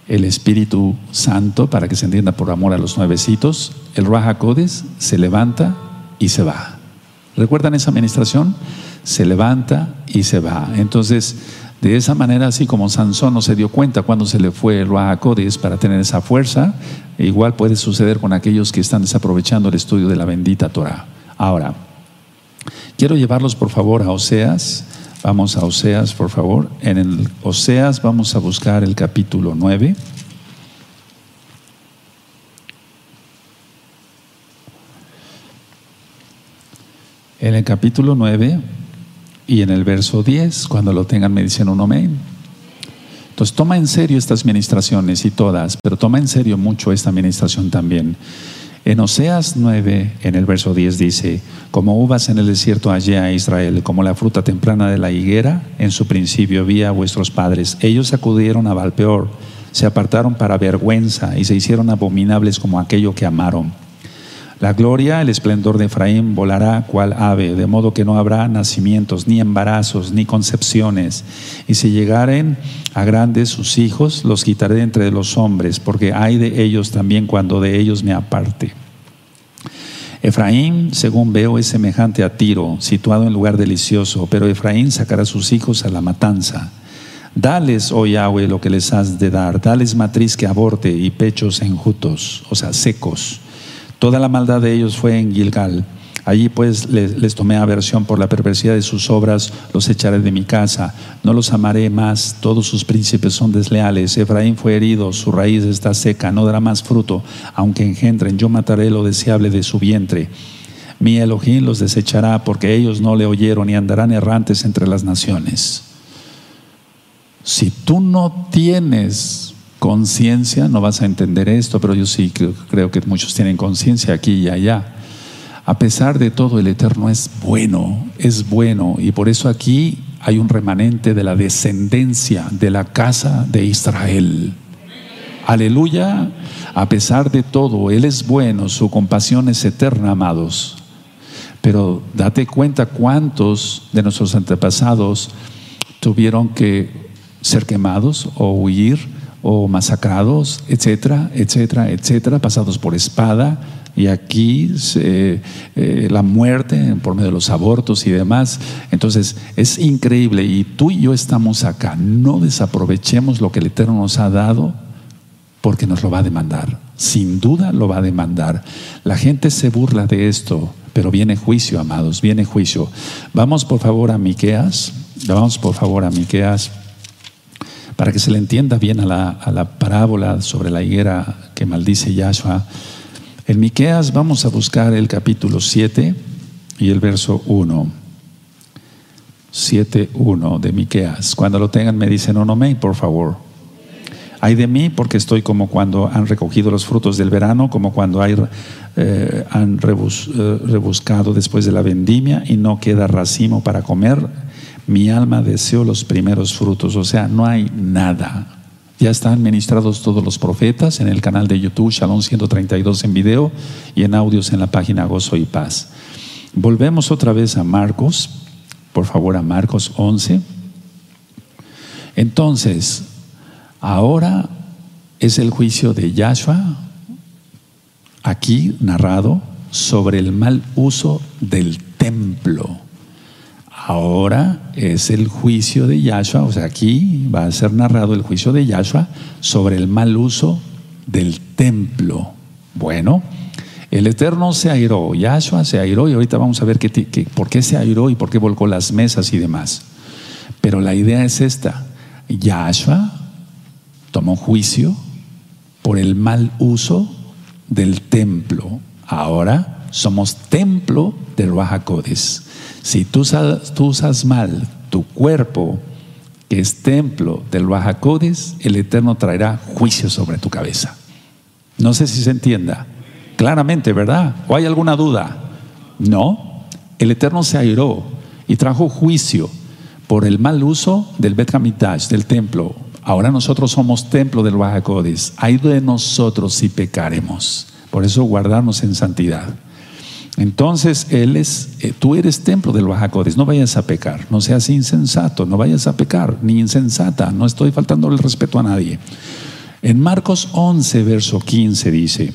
el Espíritu Santo, para que se entienda por amor a los nuevecitos, el Raja Codes se levanta y se va. ¿Recuerdan esa administración? Se levanta y se va. Entonces, de esa manera, así como Sansón no se dio cuenta cuando se le fue el Ruajacodes para tener esa fuerza, igual puede suceder con aquellos que están desaprovechando el estudio de la bendita Torah. Ahora, quiero llevarlos por favor a Oseas. Vamos a Oseas, por favor. En el Oseas vamos a buscar el capítulo 9. En el capítulo 9 y en el verso 10, cuando lo tengan, me dicen un amén. Entonces, toma en serio estas ministraciones y todas, pero toma en serio mucho esta ministración también. En Oseas 9, en el verso 10 dice, como uvas en el desierto hallé a Israel, como la fruta temprana de la higuera, en su principio vi a vuestros padres. Ellos acudieron a Valpeor, se apartaron para vergüenza y se hicieron abominables como aquello que amaron. La gloria, el esplendor de Efraín volará cual ave, de modo que no habrá nacimientos, ni embarazos, ni concepciones. Y si llegaren a grandes sus hijos, los quitaré entre los hombres, porque hay de ellos también cuando de ellos me aparte. Efraín, según veo, es semejante a Tiro, situado en lugar delicioso, pero Efraín sacará a sus hijos a la matanza. Dales, oh Yahweh, lo que les has de dar, dales matriz que aborte y pechos enjutos, o sea, secos Toda la maldad de ellos fue en Gilgal. Allí pues les, tomé aversión por la perversidad de sus obras, los echaré de mi casa, no los amaré más, todos sus príncipes son desleales, Efraín fue herido, su raíz está seca, no dará más fruto, aunque engendren, yo mataré lo deseable de su vientre. Mi Elohim los desechará porque ellos no le oyeron y andarán errantes entre las naciones. Si tú no tienes conciencia, no vas a entender esto, pero yo sí creo, que muchos tienen conciencia aquí y allá. A pesar de todo, el Eterno es bueno, es bueno, y por eso aquí hay un remanente de la descendencia de la casa de Israel. Aleluya, a pesar de todo, Él es bueno, su compasión es eterna, amados. Pero date cuenta cuántos de nuestros antepasados tuvieron que ser quemados o huir o masacrados, etcétera, etcétera, etcétera, pasados por espada, y aquí eh, la muerte por medio de los abortos y demás. Entonces es increíble y tú y yo estamos acá. No desaprovechemos lo que el Eterno nos ha dado porque nos lo va a demandar. Sin duda lo va a demandar. La gente se burla de esto, pero viene juicio, amados, viene juicio. Vamos por favor a Miqueas. Vamos por favor a Miqueas para que se le entienda bien a la, parábola sobre la higuera que maldice Yahshua. En Miqueas vamos a buscar el capítulo 7 y el verso 1. 7.1 de Miqueas. Cuando lo tengan me dicen onomei, por favor. Hay de mí porque estoy como cuando han recogido los frutos del verano, como cuando hay, eh, han eh, rebuscado después de la vendimia y no queda racimo para comer mi alma deseó los primeros frutos, o sea, no hay nada. Ya están ministrados todos los profetas en el canal de YouTube Shalom 132 en video y en audios en la página Gozo y Paz. Volvemos otra vez a Marcos, por favor a Marcos 11. Entonces, ahora es el juicio de Yahshua, aquí narrado, sobre el mal uso del templo. Ahora es el juicio de Yahshua, o sea, aquí va a ser narrado el juicio de Yahshua sobre el mal uso del templo. Bueno, el Eterno se airó, Yahshua se airó y ahorita vamos a ver qué, por qué se airó y por qué volcó las mesas y demás. Pero la idea es esta, Yahshua tomó juicio por el mal uso del templo. Ahora somos templo de Ruajacodes. Si tú usas, mal tu cuerpo, que es templo del Bajacodes, el Eterno traerá juicio sobre tu cabeza. No sé si se entienda. Claramente, ¿verdad? ¿O hay alguna duda? No. El Eterno se airó y trajo juicio por el mal uso del Bet del templo. Ahora nosotros somos templo del Bajacodes. Hay de nosotros si pecaremos. Por eso guardarnos en santidad. Entonces, Él es, eh, tú eres templo del Bajacodes, no vayas a pecar, no seas insensato, no vayas a pecar, ni insensata, no estoy faltando el respeto a nadie. En Marcos 11, verso 15 dice,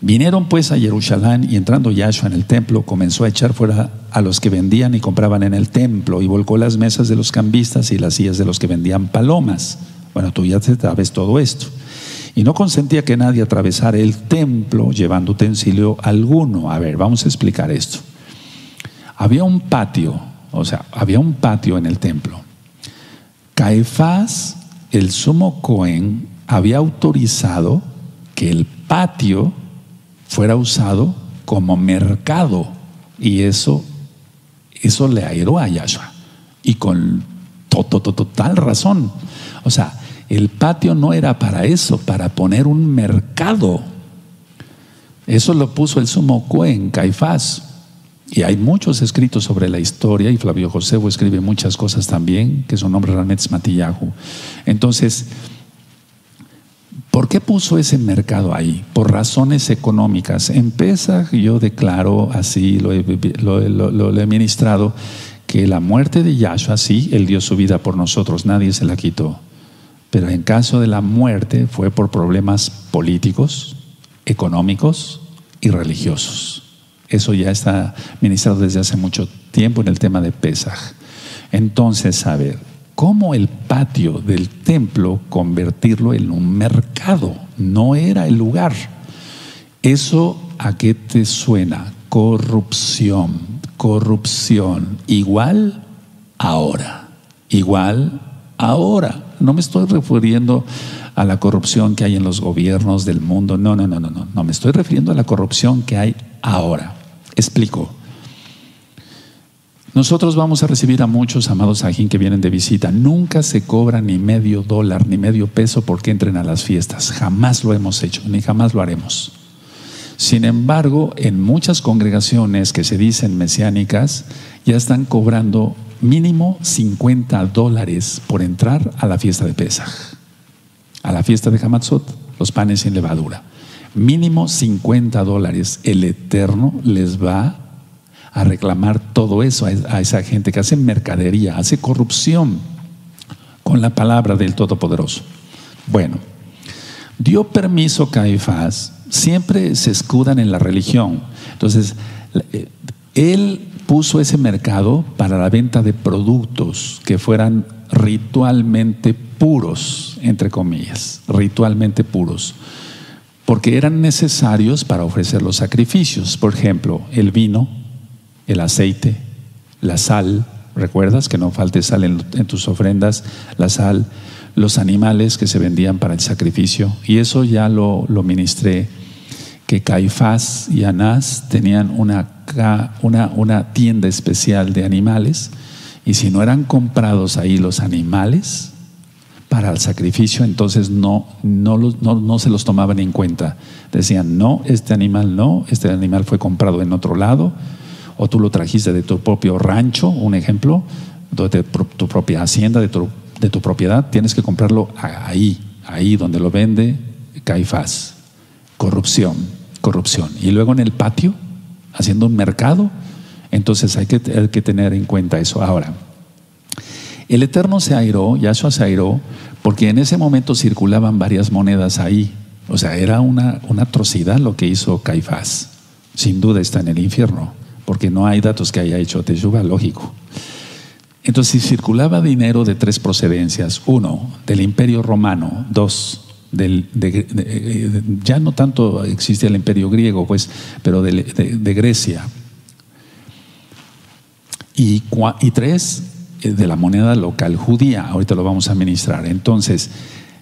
vinieron pues a Jerusalén y entrando Yahshua en el templo, comenzó a echar fuera a los que vendían y compraban en el templo y volcó las mesas de los cambistas y las sillas de los que vendían palomas. Bueno, tú ya sabes todo esto y no consentía que nadie atravesara el templo llevando utensilio alguno. A ver, vamos a explicar esto. Había un patio, o sea, había un patio en el templo. Caifás, el sumo Cohen, había autorizado que el patio fuera usado como mercado y eso, eso le airó a Yahshua y con total razón. O sea, el patio no era para eso, para poner un mercado. Eso lo puso el sumo Cuen, Caifás. Y hay muchos escritos sobre la historia, y Flavio Josebo escribe muchas cosas también, que su nombre realmente es Matillahu. Entonces, ¿por qué puso ese mercado ahí? Por razones económicas. En yo declaro, así lo he, lo he ministrado, que la muerte de Yahshua, sí, Él dio su vida por nosotros, nadie se la quitó. Pero en caso de la muerte fue por problemas políticos, económicos y religiosos. Eso ya está ministrado desde hace mucho tiempo en el tema de Pesaj. Entonces, a ver, ¿cómo el patio del templo convertirlo en un mercado? No era el lugar. ¿Eso a qué te suena? Corrupción, corrupción. Igual ahora, igual ahora. No me estoy refiriendo a la corrupción que hay en los gobiernos del mundo. No, no, no, no, no. No me estoy refiriendo a la corrupción que hay ahora. Explico. Nosotros vamos a recibir a muchos amados ajín que vienen de visita. Nunca se cobra ni medio dólar ni medio peso porque entren a las fiestas. Jamás lo hemos hecho, ni jamás lo haremos. Sin embargo, en muchas congregaciones que se dicen mesiánicas ya están cobrando mínimo 50 dólares por entrar a la fiesta de Pesaj, a la fiesta de Hamatzot, los panes sin levadura mínimo 50 dólares, el Eterno les va a reclamar todo eso a esa gente que hace mercadería, hace corrupción con la palabra del Todopoderoso. Bueno, dio permiso Caifás, siempre se escudan en la religión. Entonces, eh, él puso ese mercado para la venta de productos que fueran ritualmente puros, entre comillas, ritualmente puros porque eran necesarios para ofrecer los sacrificios. Por ejemplo, el vino, el aceite, la sal, ¿recuerdas que no falte sal en, tus ofrendas? La sal, los animales que se vendían para el sacrificio. Y eso ya lo, lo ministré, que Caifás y Anás tenían una, una, una tienda especial de animales y si no eran comprados ahí los animales, para el sacrificio, entonces no, no, no, se los tomaban en cuenta. Decían, no, este animal no, este animal fue comprado en otro lado, o tú lo trajiste de tu propio rancho, un ejemplo, de tu propia hacienda, de tu, de tu propiedad, tienes que comprarlo ahí, ahí donde lo vende Caifás. Corrupción, corrupción. Y luego en el patio, haciendo un mercado, entonces hay que, tener en cuenta eso. Ahora, el Eterno se airó, Yahshua se airó, porque en ese momento circulaban varias monedas ahí. O sea, era una, una atrocidad lo que hizo Caifás. Sin duda está en el infierno, porque no hay datos que haya hecho Teshuvah, lógico. Entonces circulaba dinero de tres procedencias. Uno, del imperio romano. Dos, del, de, ya no tanto existía el imperio griego, pues, pero de, Grecia. Y, y tres, eh, de la moneda local judía. Ahorita lo vamos a ministrar. Entonces,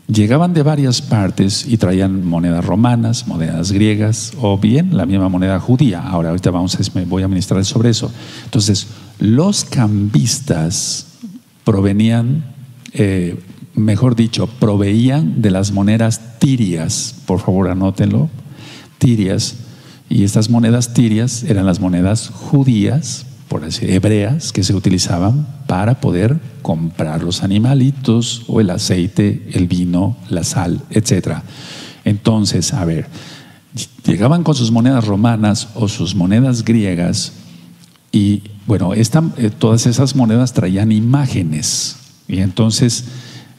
llegaban de varias partes y traían monedas romanas, monedas griegas o bien la misma moneda judía. Ahora, ahorita vamos a, voy a ministrar sobre eso. Entonces, los cambistas provenían, eh, mejor dicho, proveían de las monedas tirias. Por favor, anótenlo. Tirias. Y estas monedas tirias eran las monedas judías por decir, hebreas que se utilizaban para poder comprar los animalitos o el aceite, el vino, la sal, etc. Entonces, a ver, llegaban con sus monedas romanas o sus monedas griegas y bueno, eh, todas esas monedas traían imágenes y entonces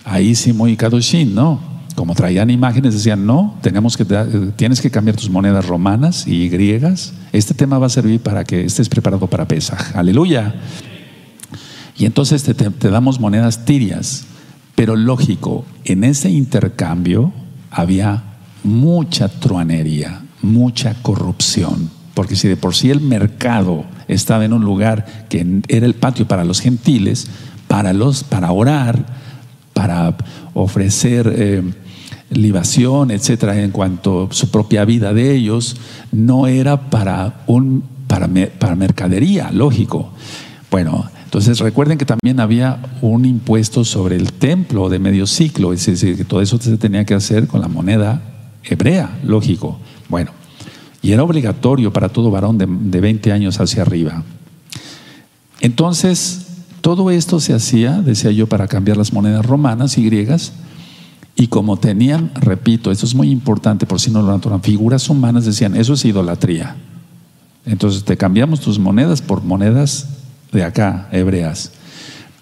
ahí sí muy kadoshin, ¿no? Como traían imágenes, decían, no, tenemos que, tienes que cambiar tus monedas romanas y griegas. Este tema va a servir para que estés preparado para Pesaj. Aleluya. Y entonces te, te damos monedas tirias. Pero lógico, en ese intercambio había mucha truanería, mucha corrupción. Porque si de por sí el mercado estaba en un lugar que era el patio para los gentiles, para, los, para orar, para ofrecer eh, libación, etcétera, en cuanto a su propia vida de ellos, no era para, un, para, para mercadería, lógico. Bueno, entonces recuerden que también había un impuesto sobre el templo de medio ciclo, es decir, que todo eso se tenía que hacer con la moneda hebrea, lógico. Bueno, Y era obligatorio para todo varón de, de 20 años hacia arriba. Entonces, todo esto se hacía, decía yo, para cambiar las monedas romanas y griegas. Y como tenían, repito, esto es muy importante por si no lo notan, figuras humanas decían, eso es idolatría. Entonces te cambiamos tus monedas por monedas de acá, hebreas.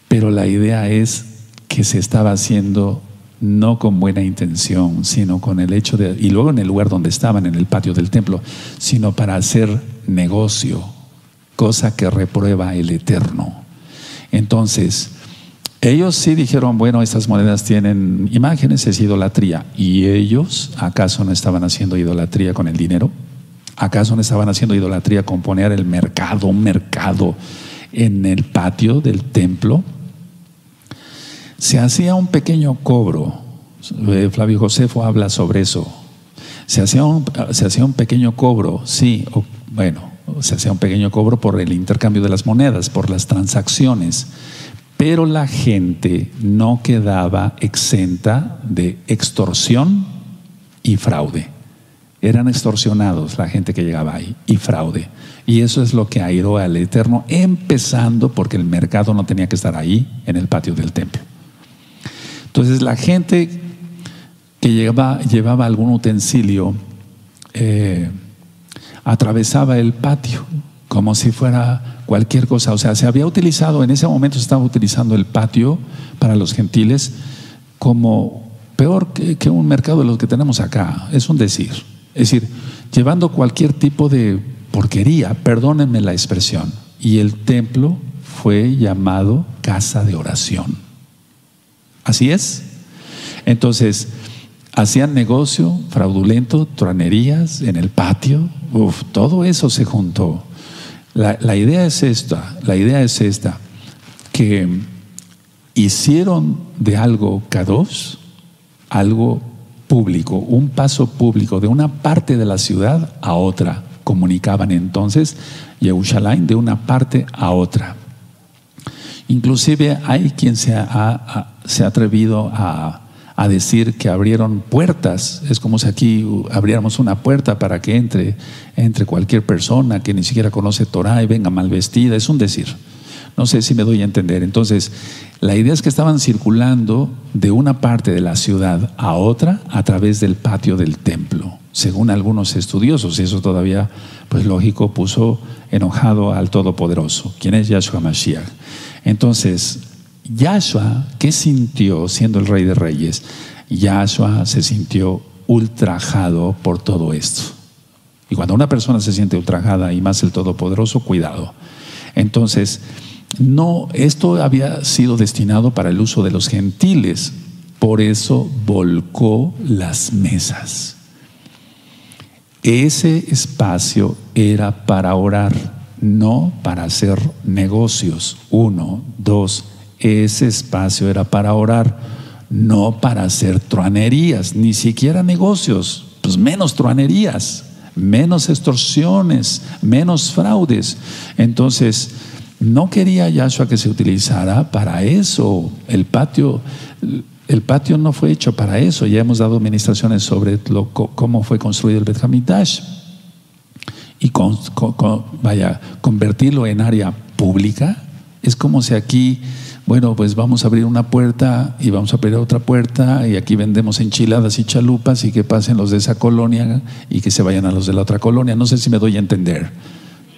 Pero la idea es que se estaba haciendo no con buena intención, sino con el hecho de, y luego en el lugar donde estaban, en el patio del templo, sino para hacer negocio, cosa que reprueba el Eterno. Entonces, ellos sí dijeron, bueno, estas monedas tienen imágenes, es idolatría. ¿Y ellos acaso no estaban haciendo idolatría con el dinero? ¿Acaso no estaban haciendo idolatría con poner el mercado, un mercado en el patio del templo? Se hacía un pequeño cobro. Eh, Flavio Josefo habla sobre eso. Se hacía un, se hacía un pequeño cobro, sí, bueno, se hacía un pequeño cobro por el intercambio de las monedas, por las transacciones, pero la gente no quedaba exenta de extorsión y fraude. Eran extorsionados la gente que llegaba ahí y fraude. Y eso es lo que airó al Eterno, empezando porque el mercado no tenía que estar ahí en el patio del templo. Entonces la gente que llevaba, llevaba algún utensilio eh, atravesaba el patio como si fuera cualquier cosa. O sea, se había utilizado, en ese momento se estaba utilizando el patio para los gentiles como peor que, un mercado de los que tenemos acá. Es un decir. Es decir, llevando cualquier tipo de porquería, perdónenme la expresión. Y el templo fue llamado casa de oración. Así es. Entonces, hacían negocio fraudulento, truanerías en el patio, todo eso se juntó. La, idea es esta, la idea es esta, que hicieron de algo K2 algo público, un paso público de una parte de la ciudad a otra. Comunicaban entonces Yerushalayim de una parte a otra. Inclusive hay quien se ha atrevido a, a, decir que abrieron puertas. Es como si aquí abriéramos una puerta para que entre, entre cualquier persona que ni siquiera conoce Torah y venga mal vestida. Es un decir. No sé si me doy a entender. Entonces, la idea es que estaban circulando de una parte de la ciudad a otra a través del patio del templo, según algunos estudiosos, y eso todavía, pues lógico, puso enojado al Todopoderoso, quien es Yahshua Mashiach. Entonces, Yahshua, ¿qué sintió siendo el rey de reyes? Yahshua se sintió ultrajado por todo esto. Y cuando una persona se siente ultrajada y más el Todopoderoso, cuidado. Entonces, no, esto había sido destinado para el uso de los gentiles, por eso volcó las mesas. Ese espacio era para orar no para hacer negocios. Uno, dos, ese espacio era para orar, no para hacer truanerías, ni siquiera negocios, pues menos truanerías, menos extorsiones, menos fraudes. Entonces, no quería Yahshua que se utilizara para eso. El patio, el patio no fue hecho para eso. Ya hemos dado administraciones sobre cómo fue construido el Bet Hamidash y vaya, convertirlo en área pública, es como si aquí, bueno, pues vamos a abrir una puerta y vamos a abrir otra puerta y aquí vendemos enchiladas y chalupas y que pasen los de esa colonia y que se vayan a los de la otra colonia. No sé si me doy a entender.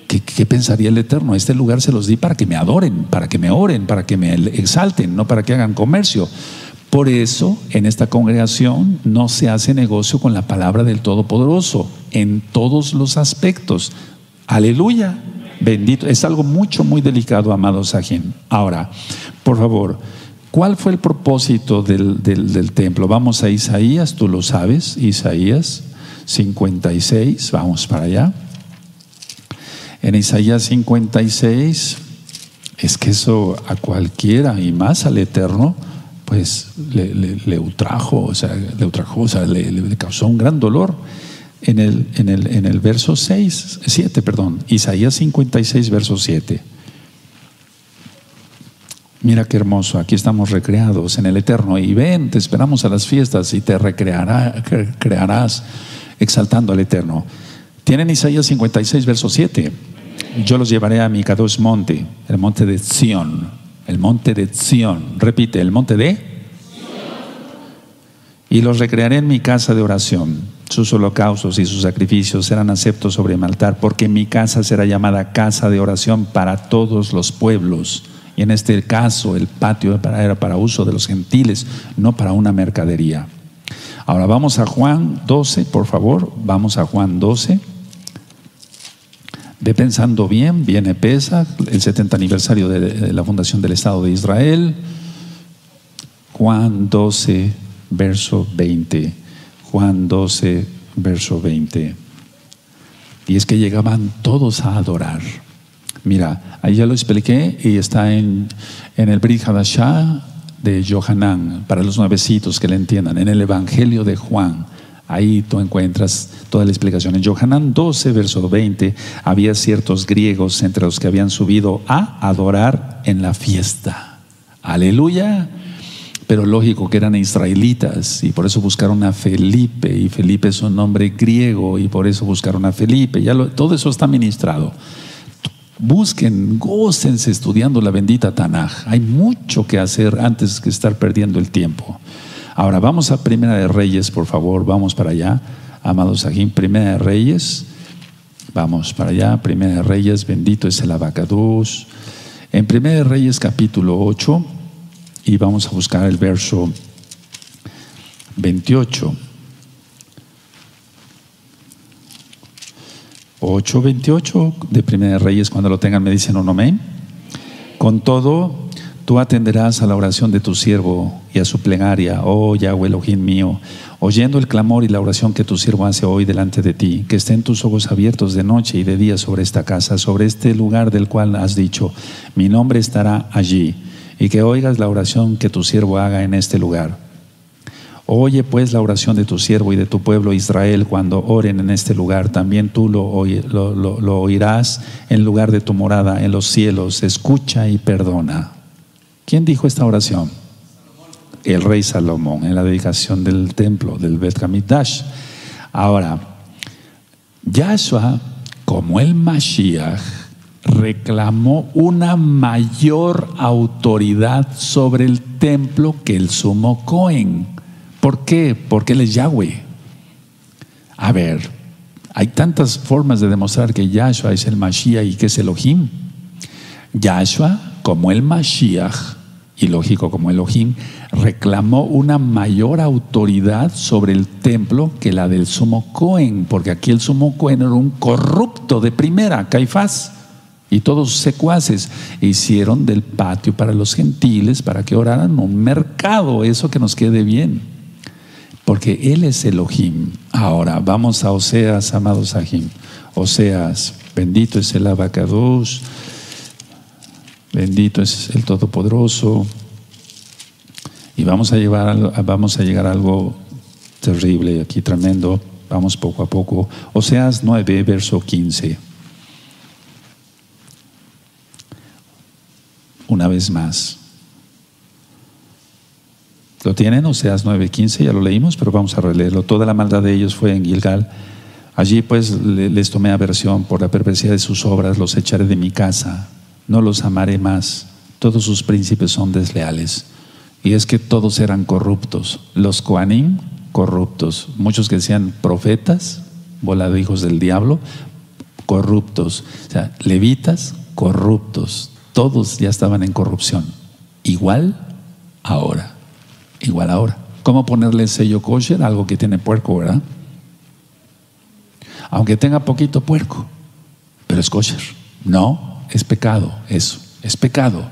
¿Qué, pensaría el Eterno? Este lugar se los di para que me adoren, para que me oren, para que me exalten, no para que hagan comercio. Por eso, en esta congregación no se hace negocio con la palabra del Todopoderoso en todos los aspectos. Aleluya. Bendito. Es algo mucho, muy delicado, amado Sajín. Ahora, por favor, ¿cuál fue el propósito del, del, templo? Vamos a Isaías, tú lo sabes, Isaías 56, vamos para allá. En Isaías 56, es que eso a cualquiera y más al Eterno, pues le, le, le ultrajo, o sea, le ultrajo, o sea, le, le, causó un gran dolor. En el, en el, en el verso 6, 7, perdón, Isaías 56, verso 7. Mira qué hermoso, aquí estamos recreados en el Eterno y ven, te esperamos a las fiestas y te recreará, exaltando al Eterno. Tienen Isaías 56, verso 7. Yo los llevaré a mi Kadosh monte, el monte de Sión, el monte de Sión. Repite, el monte de y los recrearé en mi casa de oración. Sus holocaustos y sus sacrificios serán aceptos sobre mi altar, porque mi casa será llamada casa de oración para todos los pueblos. Y en este caso el patio era para uso de los gentiles, no para una mercadería. Ahora vamos a Juan 12, por favor, vamos a Juan 12. Ve pensando bien, viene Pesa, el 70 aniversario de la fundación del Estado de Israel. Juan 12, verso 20. Juan 12, verso 20. Y es que llegaban todos a adorar. Mira, ahí ya lo expliqué y está en, en el Brit Hadashah de Johanan, para los nuevecitos que le entiendan, en el Evangelio de Juan. Ahí tú encuentras toda la explicación. En Johanan 12, verso 20, había ciertos griegos entre los que habían subido a adorar en la fiesta. Aleluya pero lógico que eran israelitas y por eso buscaron a Felipe y Felipe es un nombre griego y por eso buscaron a Felipe. Todo eso está ministrado. Busquen, gócense estudiando la bendita Tanaj. Hay mucho que hacer antes que estar perdiendo el tiempo. Ahora vamos a Primera de Reyes, por favor, vamos para allá. Amados aquí, Primera de Reyes. Vamos para allá, Primera de Reyes, bendito es el abacados. En Primera de Reyes capítulo 8 y vamos a buscar el verso 28. 8.28 de Primera de Reyes, cuando lo tengan me dicen un amén. Con todo, tú atenderás a la oración de tu siervo y a su plegaria, oh Yahweh Elohim mío, oyendo el clamor y la oración que tu siervo hace hoy delante de ti, que estén tus ojos abiertos de noche y de día sobre esta casa, sobre este lugar del cual has dicho, mi nombre estará allí y que oigas la oración que tu siervo haga en este lugar. Oye pues la oración de tu siervo y de tu pueblo Israel cuando oren en este lugar. También tú lo, oirás en lugar de tu morada en los cielos. Escucha y perdona. ¿Quién dijo esta oración? El rey Salomón en la dedicación del templo, del Bet Hamikdash. Ahora, Yahshua, como el Mashiach, reclamó una mayor autoridad sobre el templo que el sumo Cohen. ¿Por qué? Porque él es Yahweh. A ver, hay tantas formas de demostrar que Yahshua es el Mashiach y que es Elohim. Yahshua, como el Mashiach, y lógico como Elohim, reclamó una mayor autoridad sobre el templo que la del sumo Cohen, porque aquí el sumo Cohen era un corrupto de primera, Caifás y todos sus secuaces hicieron del patio para los gentiles, para que oraran un mercado, eso que nos quede bien. Porque Él es Elohim. Ahora, vamos a Oseas, amados Sahim. Oseas, bendito es el abacados, bendito es el Todopoderoso. Y vamos a, llevar, vamos a llegar a algo terrible aquí, tremendo. Vamos poco a poco. Oseas 9, verso 15. Una vez más. ¿Lo tienen? Oseas 9:15, ya lo leímos, pero vamos a releerlo. Toda la maldad de ellos fue en Gilgal. Allí pues les tomé aversión por la perversidad de sus obras, los echaré de mi casa, no los amaré más. Todos sus príncipes son desleales. Y es que todos eran corruptos. Los Koanim, corruptos. Muchos que decían profetas, volado hijos del diablo, corruptos. O sea, levitas, corruptos todos ya estaban en corrupción. Igual ahora. Igual ahora. ¿Cómo ponerle sello kosher algo que tiene puerco, verdad? Aunque tenga poquito puerco, pero es kosher. No, es pecado eso, es pecado.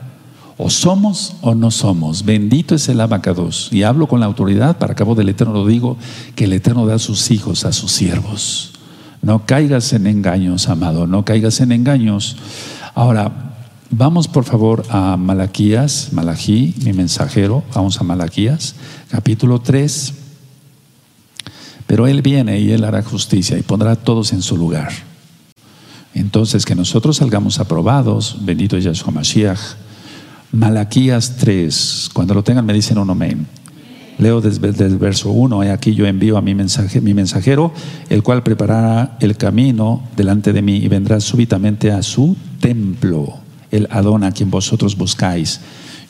O somos o no somos. Bendito es el abacados. Y hablo con la autoridad, para cabo del Eterno lo digo, que el Eterno da a sus hijos, a sus siervos. No caigas en engaños, amado, no caigas en engaños. Ahora, Vamos por favor a Malaquías, Malají, mi mensajero, vamos a Malaquías, capítulo 3. Pero Él viene y Él hará justicia y pondrá a todos en su lugar. Entonces, que nosotros salgamos aprobados, bendito es Yahshua Mashiach. Malaquías 3, cuando lo tengan me dicen un amén. Leo desde, el verso 1, aquí yo envío a mi, mensaje, mi mensajero, el cual preparará el camino delante de mí y vendrá súbitamente a su templo, el Adón a quien vosotros buscáis.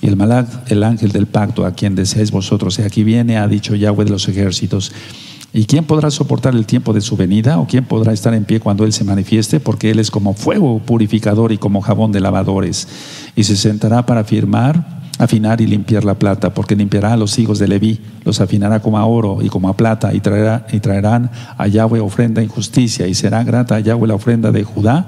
Y el Malak, el ángel del pacto, a quien deseáis vosotros, y aquí viene, ha dicho Yahweh de los ejércitos. ¿Y quién podrá soportar el tiempo de su venida? ¿O quién podrá estar en pie cuando Él se manifieste? Porque Él es como fuego purificador y como jabón de lavadores. Y se sentará para firmar, afinar y limpiar la plata, porque limpiará a los hijos de Leví, los afinará como a oro y como a plata, y, traerá, y traerán a Yahweh ofrenda en justicia, y será grata a Yahweh la ofrenda de Judá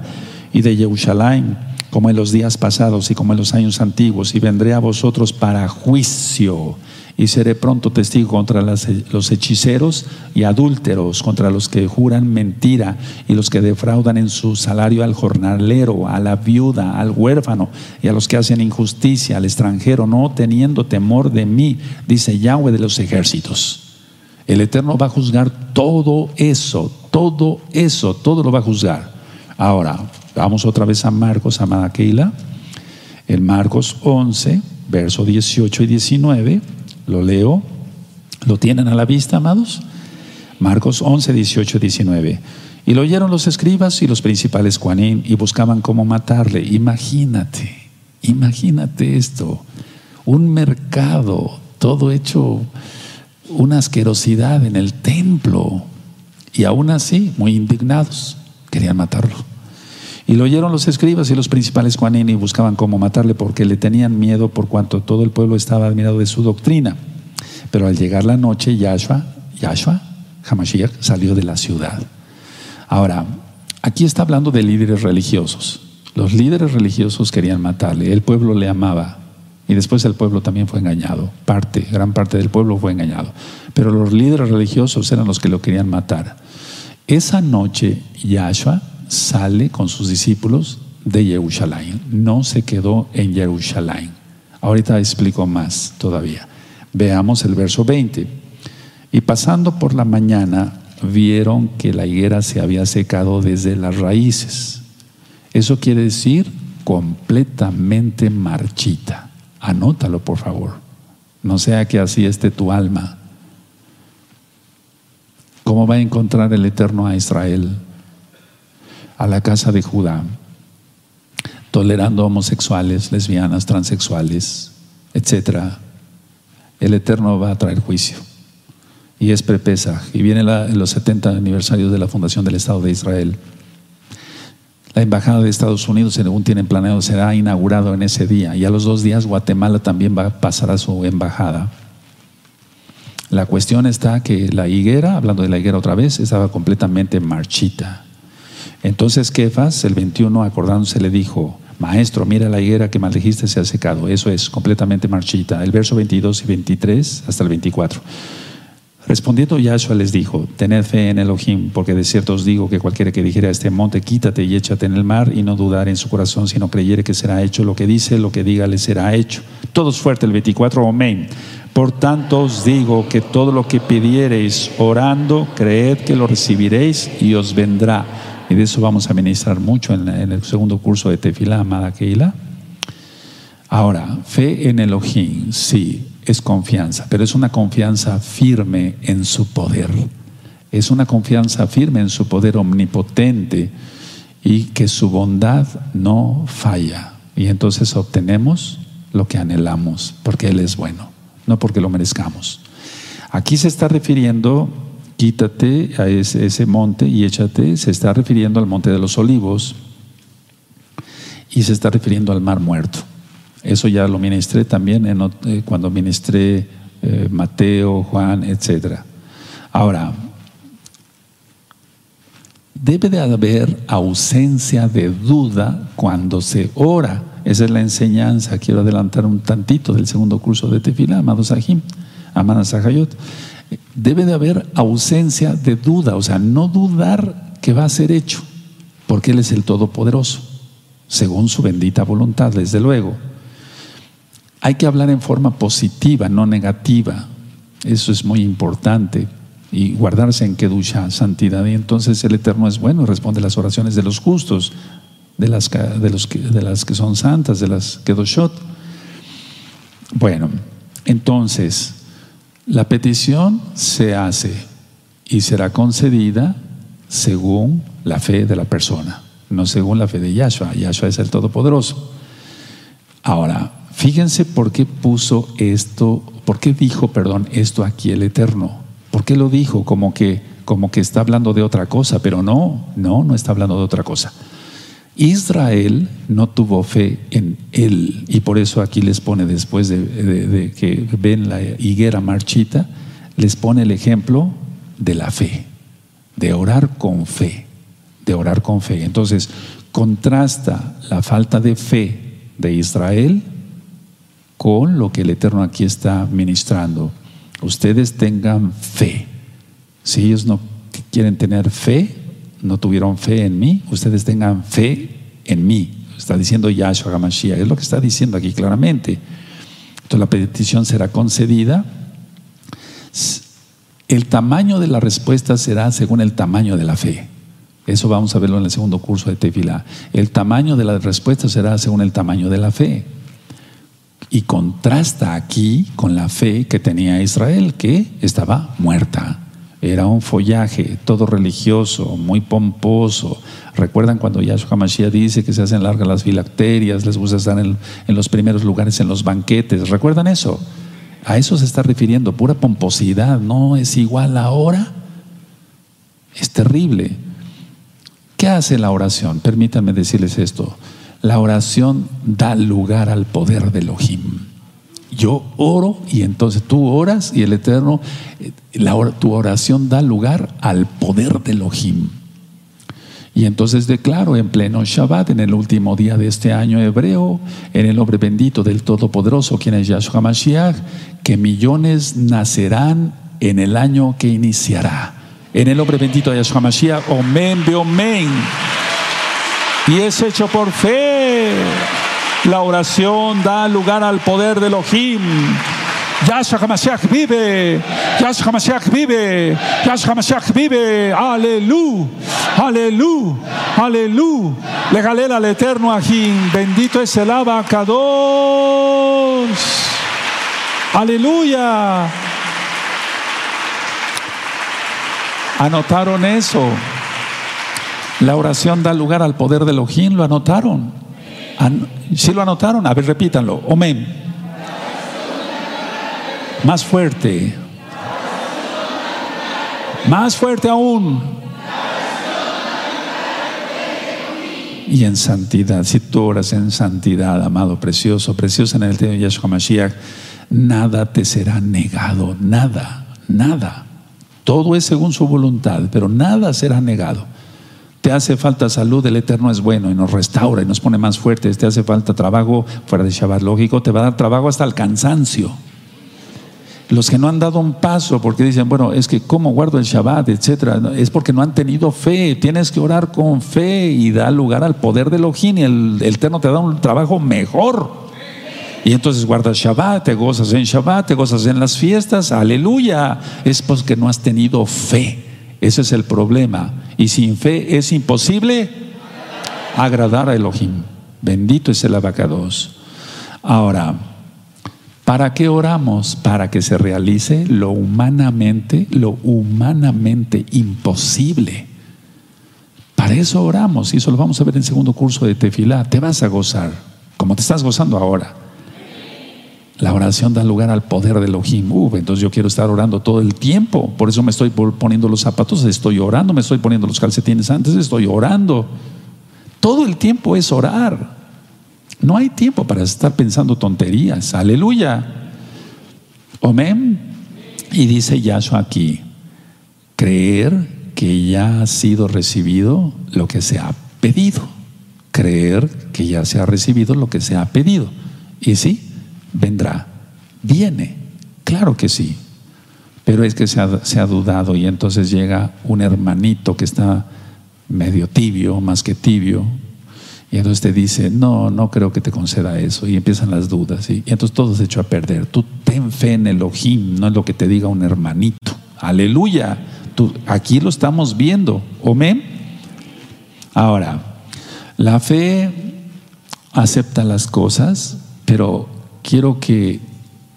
y de Jerusalén como en los días pasados y como en los años antiguos, y vendré a vosotros para juicio, y seré pronto testigo contra los hechiceros y adúlteros, contra los que juran mentira y los que defraudan en su salario al jornalero, a la viuda, al huérfano, y a los que hacen injusticia, al extranjero, no teniendo temor de mí, dice Yahweh de los ejércitos. El Eterno va a juzgar todo eso, todo eso, todo lo va a juzgar. Ahora, Vamos otra vez a Marcos, amada Keila. En Marcos 11, verso 18 y 19, lo leo. ¿Lo tienen a la vista, amados? Marcos 11, 18 y 19. Y lo oyeron los escribas y los principales Juanín y buscaban cómo matarle. Imagínate, imagínate esto. Un mercado, todo hecho una asquerosidad en el templo. Y aún así, muy indignados, querían matarlo. Y lo oyeron los escribas y los principales Juanín y buscaban cómo matarle porque le tenían miedo por cuanto todo el pueblo estaba admirado de su doctrina. Pero al llegar la noche, Yahshua, Yahshua, Hamashiach, salió de la ciudad. Ahora, aquí está hablando de líderes religiosos. Los líderes religiosos querían matarle, el pueblo le amaba y después el pueblo también fue engañado. Parte, gran parte del pueblo fue engañado. Pero los líderes religiosos eran los que lo querían matar. Esa noche, Yahshua sale con sus discípulos de Jerusalén. No se quedó en Jerusalén. Ahorita explico más todavía. Veamos el verso 20. Y pasando por la mañana vieron que la higuera se había secado desde las raíces. Eso quiere decir completamente marchita. Anótalo, por favor. No sea que así esté tu alma. ¿Cómo va a encontrar el Eterno a Israel? A la casa de Judá, tolerando homosexuales, lesbianas, transexuales, etc. El Eterno va a traer juicio. Y es prepesa. Y viene los 70 aniversarios de la fundación del Estado de Israel. La embajada de Estados Unidos, según tienen planeado, será inaugurado en ese día. Y a los dos días Guatemala también va a pasar a su embajada. La cuestión está que la higuera, hablando de la higuera otra vez, estaba completamente marchita. Entonces Kefas, el 21, acordándose, le dijo, Maestro, mira la higuera que maldijiste se ha secado. Eso es completamente marchita. El verso 22 y 23 hasta el 24. Respondiendo Yahshua les dijo, tened fe en Elohim, porque de cierto os digo que cualquiera que dijera a este monte, quítate y échate en el mar, y no dudar en su corazón, sino creyere que será hecho lo que dice, lo que diga le será hecho. Todos fuerte, el 24, amén. Por tanto os digo que todo lo que pidiereis orando, creed que lo recibiréis y os vendrá. Y de eso vamos a ministrar mucho en, el segundo curso de Tefilá, amada Keila. Ahora, fe en Elohim, sí, es confianza, pero es una confianza firme en su poder. Es una confianza firme en su poder omnipotente y que su bondad no falla. Y entonces obtenemos lo que anhelamos, porque Él es bueno, no porque lo merezcamos. Aquí se está refiriendo quítate a ese, monte y échate, se está refiriendo al monte de los olivos y se está refiriendo al mar muerto. Eso ya lo ministré también eh, cuando ministré eh, Mateo, Juan, etc. Ahora, debe de haber ausencia de duda cuando se ora. Esa es la enseñanza. Quiero adelantar un tantito del segundo curso de Tefilá, amados Ajim, amadas Sahayot debe de haber ausencia de duda, o sea, no dudar que va a ser hecho, porque Él es el Todopoderoso, según su bendita voluntad, desde luego. Hay que hablar en forma positiva, no negativa. Eso es muy importante. Y guardarse en Kedusha, santidad. Y entonces el Eterno es bueno y responde las oraciones de los justos, de las, de las que son santas, de las Kedoshot. Bueno, entonces, La petición se hace y será concedida según la fe de la persona, no según la fe de Yahshua. Yahshua es el Todopoderoso. Ahora, fíjense por qué puso esto, por qué dijo, perdón, esto aquí el Eterno. ¿Por qué lo dijo? Como que, como que está hablando de otra cosa, pero no, no, no está hablando de otra cosa. Israel no tuvo fe en él y por eso aquí les pone después de, que ven la higuera marchita, les pone el ejemplo de la fe, de orar con fe, de orar con fe. Entonces, contrasta la falta de fe de Israel con lo que el Eterno aquí está ministrando. Ustedes tengan fe. Si ellos no quieren tener fe, no tuvieron fe en mí, ustedes tengan fe en mí. Está diciendo Yahshua HaMashiach, es lo que está diciendo aquí claramente. Entonces la petición será concedida. El tamaño de la respuesta será según el tamaño de la fe. Eso vamos a verlo en el segundo curso de Tefilá. El tamaño de la respuesta será según el tamaño de la fe. Y contrasta aquí con la fe que tenía Israel, que estaba muerta. Era un follaje todo religioso, muy pomposo. ¿Recuerdan cuando Yahshua Mashiach dice que se hacen largas las filacterias, les gusta estar en, en los primeros lugares en los banquetes? ¿Recuerdan eso? A eso se está refiriendo, pura pomposidad. ¿No es igual ahora? Es terrible. ¿Qué hace la oración? Permítanme decirles esto. La oración da lugar al poder de Elohim. Yo oro y entonces tú oras y el Eterno, tu oración da lugar al poder de Elohim. Y entonces declaro en pleno Shabbat, en el último día de este año hebreo, en el nombre bendito del Todopoderoso, quien es Yahshua Mashiach, que millones nacerán en el año que iniciará. En el nombre bendito de Yahshua Mashiach, Omen, Omen. Y es hecho por fe. La oración da lugar al poder de Elohim. Yahshua HaMashiach vive, Yahshua HaMashiach vive, Yahshua HaMashiach vive, aleluya, aleluya, aleluya. Le galera al eterno Ajim, bendito es el abacados. Aleluya. ¿Anotaron eso? La oración da lugar al poder de Elohim, ¿lo anotaron? ¿Sí lo anotaron? A ver, repítanlo. Amén. Más fuerte. Más fuerte aún. Y en santidad. Si tú oras en santidad, amado precioso, precioso en el tema de Yahshua Mashiach, nada te será negado. Nada, nada. Todo es según su voluntad, pero nada será negado. Te hace falta salud, el Eterno es bueno y nos restaura y nos pone más fuertes. Te hace falta trabajo fuera de Shabbat, lógico, te va a dar trabajo hasta el cansancio. Los que no han dado un paso porque dicen, bueno, es que cómo guardo el Shabbat, etcétera, es porque no han tenido fe. Tienes que orar con fe y da lugar al poder de Elohim y el, el Eterno te da un trabajo mejor. Y entonces guardas Shabbat, te gozas en Shabbat, te gozas en las fiestas, aleluya. Es porque no has tenido fe. Ese es el problema. Y sin fe es imposible agradar a Elohim. Bendito es el abacados. Ahora, ¿para qué oramos? Para que se realice lo humanamente, lo humanamente imposible. Para eso oramos, y eso lo vamos a ver en el segundo curso de Tefilá. Te vas a gozar, como te estás gozando ahora. La oración da lugar al poder de Elohim. entonces yo quiero estar orando todo el tiempo. Por eso me estoy poniendo los zapatos, estoy orando, me estoy poniendo los calcetines antes, estoy orando. Todo el tiempo es orar. No hay tiempo para estar pensando tonterías. Aleluya. Amén. Y dice Yahshua aquí, creer que ya ha sido recibido lo que se ha pedido. Creer que ya se ha recibido lo que se ha pedido. Y sí, vendrá. Viene, claro que sí. Pero es que se ha, dudado y entonces llega un hermanito que está medio tibio, más que tibio, y entonces te dice, no, no creo que te conceda eso. Y empiezan las dudas. Y, entonces todo se hecho a perder. Tú ten fe en Elohim, no es lo que te diga un hermanito. Aleluya. Tú, aquí lo estamos viendo. Amén. Ahora, la fe acepta las cosas, pero quiero que,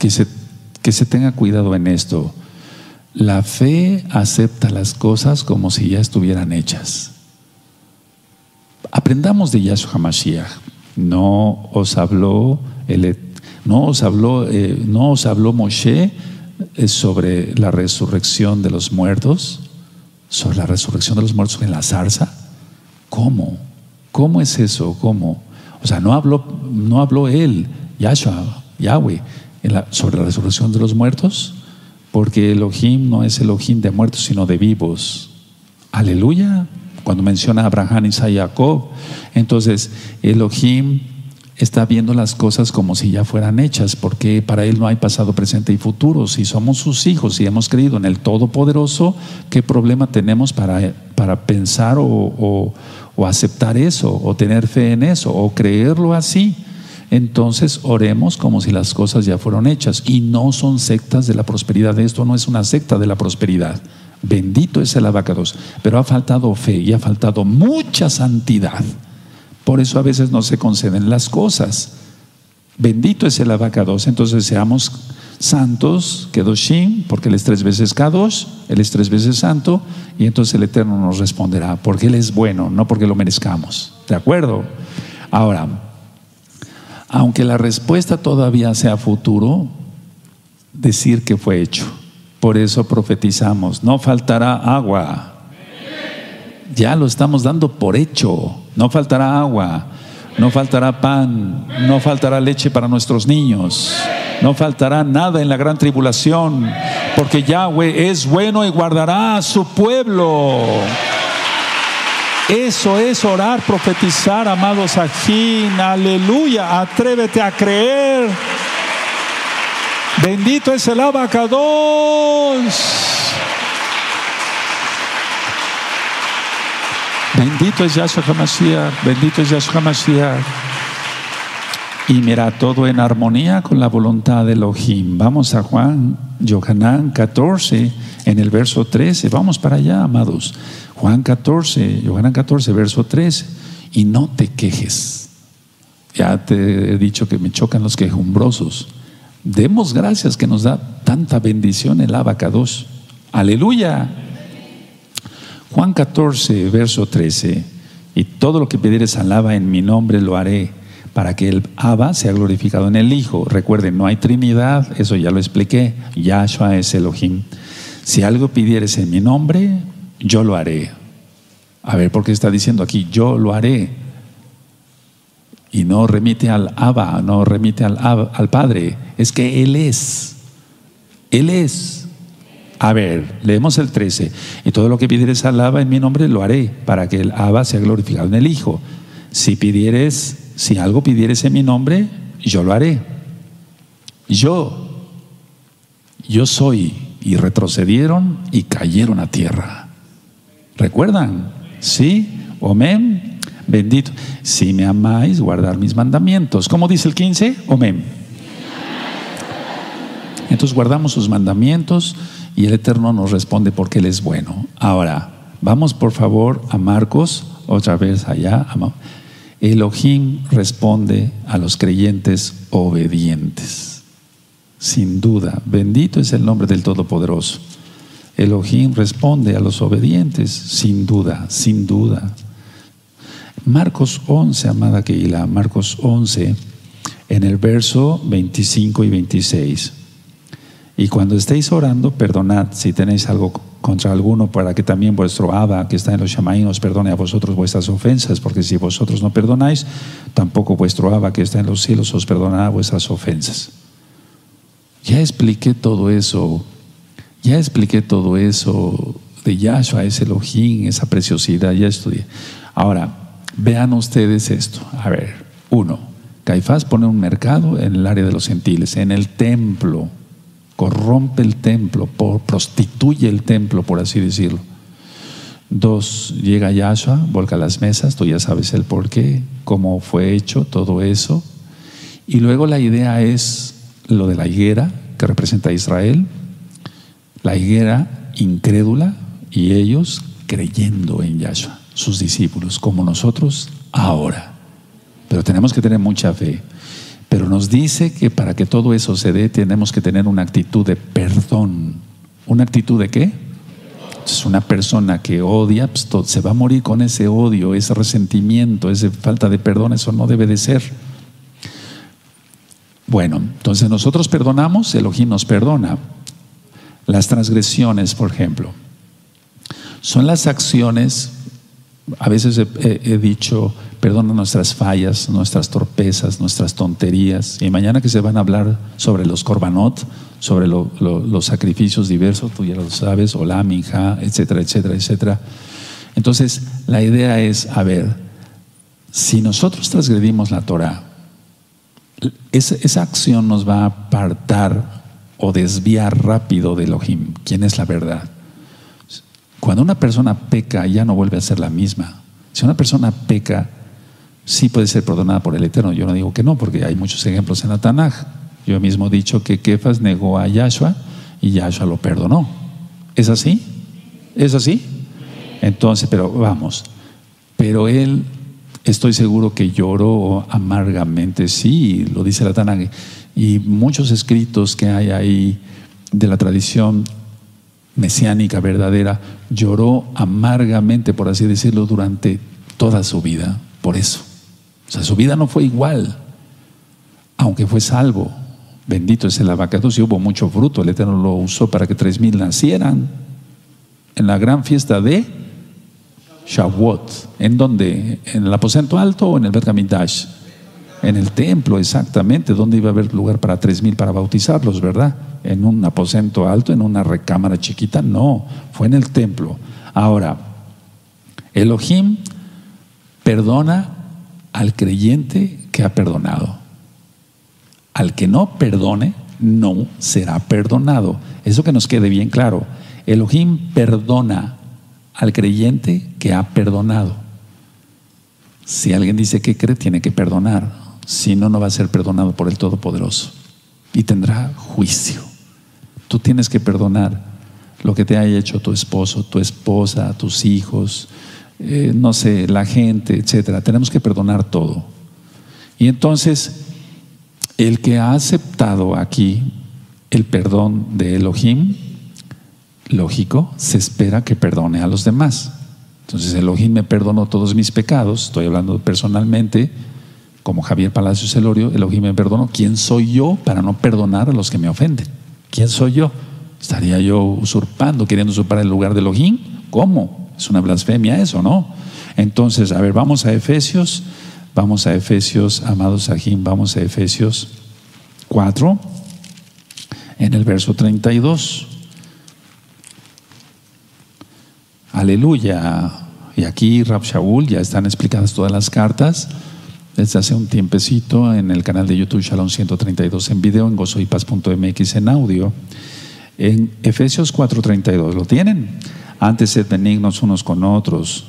se, que se tenga cuidado en esto. La fe acepta las cosas como si ya estuvieran hechas. Aprendamos de Yahshua Mashiach. No os habló el, no os habló, eh, no os habló Moshe eh, sobre la resurrección de los muertos, sobre la resurrección de los muertos en la zarza. ¿Cómo? ¿Cómo es eso? ¿Cómo? O sea, no habló, no habló él, Yahshua, Yahweh, sobre la resurrección de los muertos, porque Elohim no es Elohim de muertos, sino de vivos. Aleluya. Cuando menciona a Abraham, Isaac y Jacob, entonces Elohim está viendo las cosas como si ya fueran hechas, porque para Él no hay pasado, presente y futuro. Si somos sus hijos y hemos creído en el Todopoderoso, ¿qué problema tenemos para, para pensar o, o aceptar eso, o tener fe en eso, o creerlo así? Entonces oremos como si las cosas ya fueron hechas y no son sectas de la prosperidad. Esto no es una secta de la prosperidad. Bendito es el abacados. Pero ha faltado fe y ha faltado mucha santidad. Por eso a veces no se conceden las cosas. Bendito es el abacados. Entonces seamos santos, Kedoshim, porque Él es tres veces Kadosh, Él es tres veces santo, y entonces el Eterno nos responderá, porque Él es bueno, no porque lo merezcamos. ¿De acuerdo? Ahora, aunque la respuesta todavía sea futuro, decir que fue hecho. Por eso profetizamos, no faltará agua. Ya lo estamos dando por hecho. No faltará agua, no faltará pan, no faltará leche para nuestros niños, no faltará nada en la gran tribulación, porque Yahweh es bueno y guardará a su pueblo. Eso es orar, profetizar, amados aquí. Aleluya. Atrévete a creer. Bendito es el abacados. Bendito es Yahshua HaMashiach, bendito es Yahshua HaMashiach. Y mira, todo en armonía con la voluntad de Elohim. Vamos a Juan, Yohanan 14, en el verso 13. Vamos para allá, amados. Juan 14, Yohanan 14, verso 13. Y no te quejes. Ya te he dicho que me chocan los quejumbrosos. Demos gracias que nos da tanta bendición el abacados. Aleluya. Juan 14, verso 13. Y todo lo que pidieres alaba en mi nombre lo haré, para que el Abba sea glorificado en el Hijo. Recuerden, no hay Trinidad, eso ya lo expliqué. Yahshua es Elohim. Si algo pidieres en mi nombre, yo lo haré. A ver, ¿por qué está diciendo aquí, yo lo haré? Y no remite al Abba, no remite al, al Padre. Es que Él es. Él es. A ver, leemos el 13. Y todo lo que pidieres al Abba en mi nombre lo haré, para que el Abba sea glorificado en el Hijo. Si pidieres, si algo pidieres en mi nombre, yo lo haré. Yo, yo soy. Y retrocedieron y cayeron a tierra. ¿Recuerdan? ¿Sí? Amén. Bendito. Si me amáis, guardar mis mandamientos. ¿Cómo dice el 15? Amén. Entonces guardamos sus mandamientos y el Eterno nos responde porque Él es bueno. Ahora, vamos por favor a Marcos, otra vez allá. Elohim responde a los creyentes obedientes. Sin duda, bendito es el nombre del Todopoderoso. Elohim responde a los obedientes, sin duda, sin duda. Marcos 11, amada Keila, Marcos 11, en el verso 25 y 26. Y cuando estéis orando, perdonad si tenéis algo contra alguno, para que también vuestro Abba, que está en los Shamaín, os perdone a vosotros vuestras ofensas, porque si vosotros no perdonáis, tampoco vuestro Abba, que está en los cielos, os perdonará vuestras ofensas. Ya expliqué todo eso, ya expliqué todo eso de Yahshua, ese Elohim, esa preciosidad, ya estudié. Ahora, vean ustedes esto. A ver, uno, Caifás pone un mercado en el área de los gentiles, en el templo corrompe el templo, prostituye el templo, por así decirlo. Dos, llega Yahshua, volca las mesas, tú ya sabes el por qué, cómo fue hecho todo eso. Y luego la idea es lo de la higuera, que representa a Israel, la higuera incrédula y ellos creyendo en Yahshua, sus discípulos, como nosotros ahora. Pero tenemos que tener mucha fe. Pero nos dice que para que todo eso se dé tenemos que tener una actitud de perdón. ¿Una actitud de qué? Es una persona que odia, pues, se va a morir con ese odio, ese resentimiento, esa falta de perdón, eso no debe de ser. Bueno, entonces nosotros perdonamos, Elohim nos perdona. Las transgresiones, por ejemplo, son las acciones, a veces he, dicho, perdona nuestras fallas, nuestras torpezas, nuestras tonterías. Y mañana que se van a hablar sobre los korbanot, sobre los sacrificios diversos, tú ya lo sabes, la minja, etcétera, etcétera, etcétera. Entonces, la idea es, a ver, si nosotros transgredimos la Torah, esa, esa acción nos va a apartar o desviar rápido de Elohim, quién es la verdad. Cuando una persona peca, ya no vuelve a ser la misma. Si una persona peca, sí puede ser perdonada por el Eterno. Yo no digo que no, porque hay muchos ejemplos en la Tanaj. Yo mismo he dicho que Kefas negó a Yahshua y Yahshua lo perdonó. ¿Es así? ¿Es así? Entonces, pero vamos, pero él estoy seguro que lloró amargamente, sí, lo dice la Tanaj. Y muchos escritos que hay ahí de la tradición mesiánica verdadera, lloró amargamente, por así decirlo, durante toda su vida, por eso. Sea, su vida no fue igual, aunque fue salvo. Bendito es el abacados y hubo mucho fruto. El Eterno lo usó para que tres mil nacieran en la gran fiesta de Shavuot. ¿En donde ¿En el aposento alto o en el Bet En el templo, exactamente. ¿Dónde iba a haber lugar para tres mil para bautizarlos, verdad? ¿En un aposento alto, en una recámara chiquita? No, fue en el templo. Ahora, Elohim perdona al creyente que ha perdonado. Al que no perdone, no será perdonado. Eso que nos quede bien claro. Elohim perdona al creyente que ha perdonado. Si alguien dice que cree, tiene que perdonar. Si no, no va a ser perdonado por el Todopoderoso. Y tendrá juicio. Tú tienes que perdonar lo que te haya hecho tu esposo, tu esposa, tus hijos, eh, no sé, la gente, etcétera. Tenemos que perdonar todo. Y entonces, el que ha aceptado aquí el perdón de Elohim, lógico, se espera que perdone a los demás. Entonces Elohim me perdonó todos mis pecados, estoy hablando personalmente, como Javier Palacios Celorio, Elohim me perdonó. ¿Quién soy yo para no perdonar a los que me ofenden? ¿Quién soy yo? ¿Estaría yo usurpando, queriendo usurpar el lugar de Elohim? ¿Cómo? Es una blasfemia eso, ¿no? Entonces, a ver, vamos a Efesios, vamos a Efesios, amados Sahim, vamos a Efesios 4, en el verso 32. Aleluya. Y aquí Rab Shaul ya están explicadas todas las cartas desde hace un tiempecito en el canal de YouTube Shalom 132 en video, en gozoypaz.mx en audio. En Efesios 4:32, ¿lo tienen? Antes sed benignos unos con otros,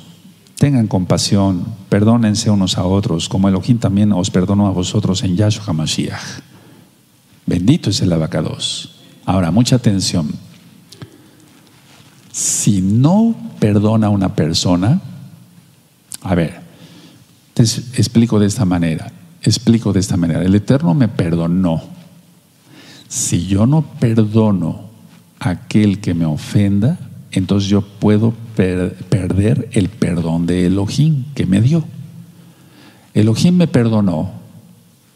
tengan compasión, perdónense unos a otros, como Elohim también os perdonó a vosotros en Yahshua HaMashiach. Bendito es el abacados. Ahora, mucha atención. Si no perdona a una persona, a ver, te explico de esta manera, explico de esta manera, el Eterno me perdonó. Si yo no perdono a aquel que me ofenda, entonces yo puedo perder el perdón de Elohim que me dio. Elohim me perdonó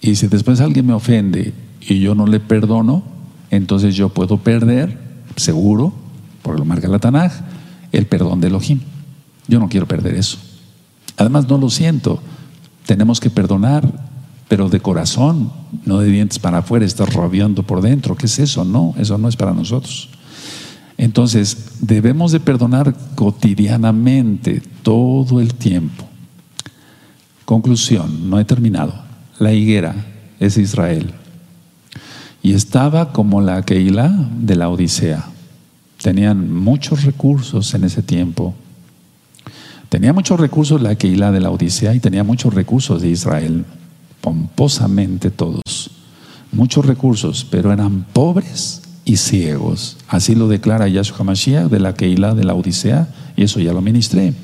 y si después alguien me ofende y yo no le perdono, entonces yo puedo perder, seguro, porque lo marca la Tanaj, el perdón de Elohim. Yo no quiero perder eso. Además, no lo siento. Tenemos que perdonar, pero de corazón, no de dientes para afuera, estar rabiando por dentro. ¿Qué es eso? No, eso no es para nosotros. Entonces, debemos de perdonar cotidianamente, todo el tiempo. Conclusión, no he terminado. La higuera es Israel. Y estaba como la Keilah de la Odisea. Tenían muchos recursos en ese tiempo. Tenía muchos recursos la Keilah de la Odisea y tenía muchos recursos de Israel, pomposamente todos. Muchos recursos, pero eran pobres y ciegos. Así lo declara Yahshua HaMashiach de la Keilah de la Odisea y eso ya lo ministré.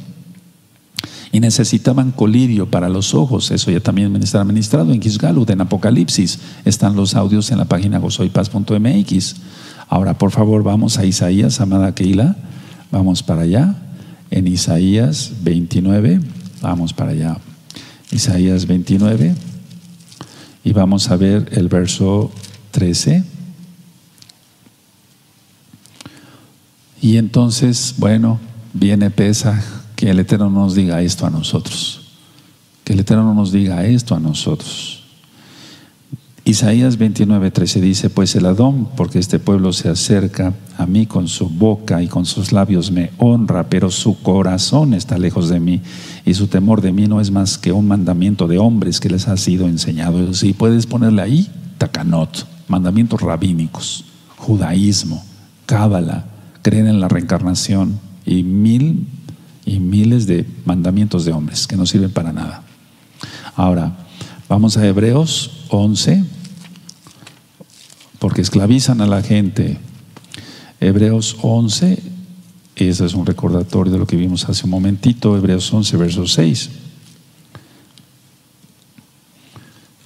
y necesitaban colirio para los ojos. Eso ya también está administrado en Kisgalut, en Apocalipsis. Están los audios en la página gozoypaz.mx. Ahora, por favor, vamos a Isaías, amada Keila. Vamos para allá. En Isaías 29. Vamos para allá. Isaías 29. Y vamos a ver el verso 13. Y entonces, bueno, viene pesa que el Eterno nos diga esto a nosotros. Que el Eterno nos diga esto a nosotros. Isaías 29, 13 dice, pues el Adón, porque este pueblo se acerca a mí con su boca y con sus labios me honra, pero su corazón está lejos de mí y su temor de mí no es más que un mandamiento de hombres que les ha sido enseñado. Si puedes ponerle ahí, takanot, mandamientos rabínicos, judaísmo, cábala, creen en la reencarnación y mil y miles de mandamientos de hombres que no sirven para nada. Ahora, vamos a Hebreos 11, porque esclavizan a la gente. Hebreos 11, ese es un recordatorio de lo que vimos hace un momentito, Hebreos 11, verso 6.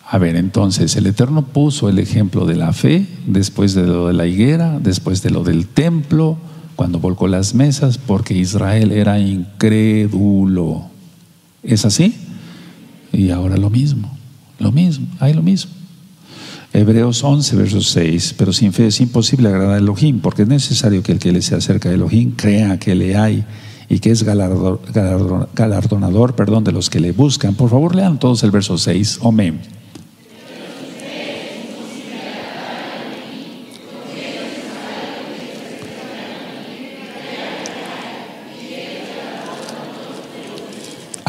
A ver, entonces, el Eterno puso el ejemplo de la fe, después de lo de la higuera, después de lo del templo, cuando volcó las mesas porque Israel era incrédulo. ¿Es así? Y ahora lo mismo, lo mismo, hay lo mismo. Hebreos 11, verso 6, pero sin fe es imposible agradar a Elohim, porque es necesario que el que le se acerca a Elohim crea que le hay y que es galardonador, perdón, de los que le buscan. Por favor, lean todos el verso 6. Amén.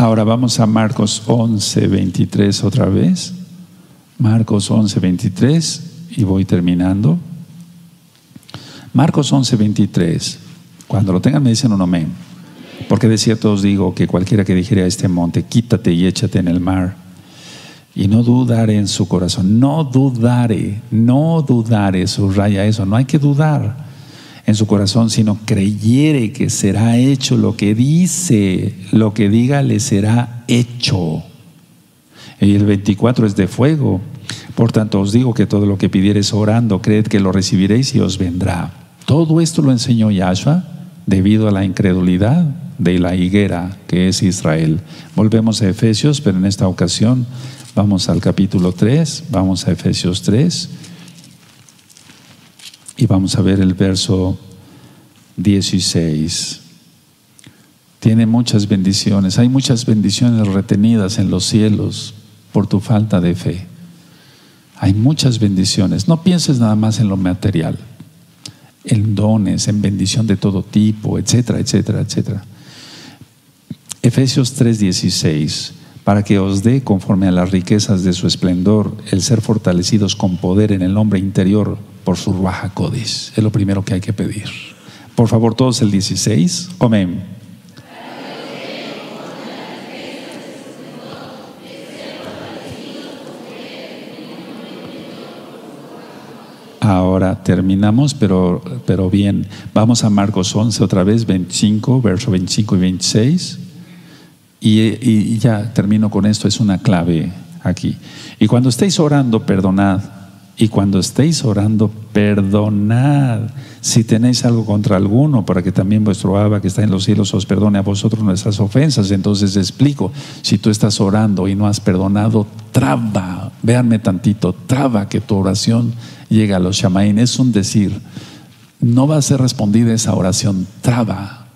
Ahora vamos a Marcos 11, 23 otra vez. Marcos 11, 23 y voy terminando. Marcos 11, 23. Cuando lo tengan me dicen un amén. Porque de cierto os digo que cualquiera que dijere a este monte, quítate y échate en el mar, y no dudare en su corazón, no dudare, no dudare, subraya eso, no hay que dudar en su corazón, sino creyere que será hecho lo que dice, lo que diga le será hecho. Y el 24 es de fuego. Por tanto os digo que todo lo que pidiereis orando, creed que lo recibiréis y os vendrá. Todo esto lo enseñó Yahshua debido a la incredulidad de la higuera que es Israel. Volvemos a Efesios, pero en esta ocasión vamos al capítulo 3, vamos a Efesios 3 y vamos a ver el verso 16. Tiene muchas bendiciones. Hay muchas bendiciones retenidas en los cielos por tu falta de fe. Hay muchas bendiciones. No pienses nada más en lo material, en dones, en bendición de todo tipo, etcétera, etcétera, etcétera. Efesios 3:16 para que os dé conforme a las riquezas de su esplendor el ser fortalecidos con poder en el hombre interior por su baja codis. Es lo primero que hay que pedir. Por favor, todos el 16. Amén. Ahora terminamos, pero, pero bien. Vamos a Marcos 11 otra vez, 25, verso 25 y 26. Y, y ya termino con esto, es una clave aquí. Y cuando estéis orando, perdonad y cuando estéis orando, perdonad si tenéis algo contra alguno, para que también vuestro Abba que está en los cielos os perdone a vosotros nuestras ofensas. Entonces explico, si tú estás orando y no has perdonado, traba, véanme tantito, traba que tu oración llegue a los shamaín. Es un decir, no va a ser respondida esa oración, traba.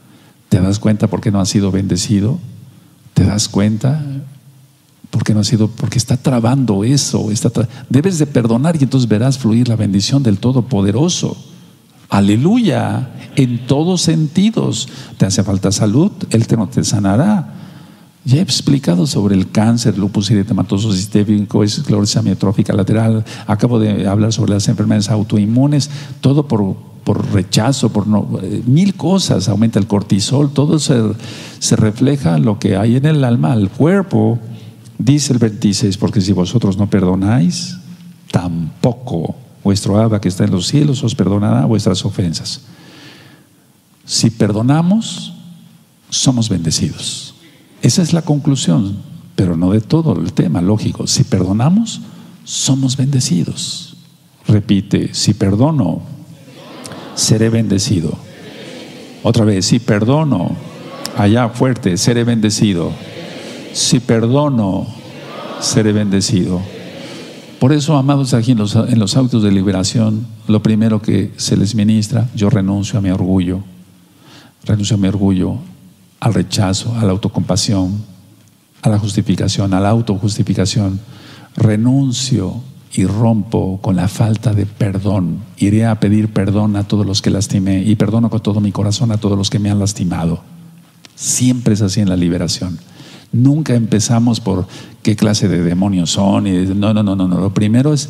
¿Te das cuenta por qué no has sido bendecido? ¿Te das cuenta? Porque no ha sido, porque está trabando eso, debes de perdonar y entonces verás fluir la bendición del Todopoderoso. Aleluya, en todos sentidos. Te hace falta salud, Él te, no te sanará. Ya he explicado sobre el cáncer, lupus eritematoso sistémico, esclerosis amiotrófica lateral. Acabo de hablar sobre las enfermedades autoinmunes, todo por, por rechazo, por no, eh, mil cosas. Aumenta el cortisol, todo se, se refleja lo que hay en el alma, el cuerpo. Dice el 26, porque si vosotros no perdonáis, tampoco vuestro Abba que está en los cielos os perdonará vuestras ofensas. Si perdonamos, somos bendecidos. esa es la conclusión, pero no de todo el tema, lógico. Si perdonamos, somos bendecidos. Repite, si perdono, seré bendecido. Otra vez, si perdono, allá fuerte, seré bendecido. Si perdono, seré bendecido. Por eso, amados, aquí en los, autos de liberación, lo primero que se les ministra, yo renuncio a mi orgullo, renuncio a mi orgullo, al rechazo, a la autocompasión, a la justificación, a la autojustificación. Renuncio y rompo con la falta de perdón. Iré a pedir perdón a todos los que lastimé y perdono con todo mi corazón a todos los que me han lastimado. Siempre es así en la liberación. Nunca empezamos por qué clase de demonios son. Y, no, no, no, no, no. Lo primero es,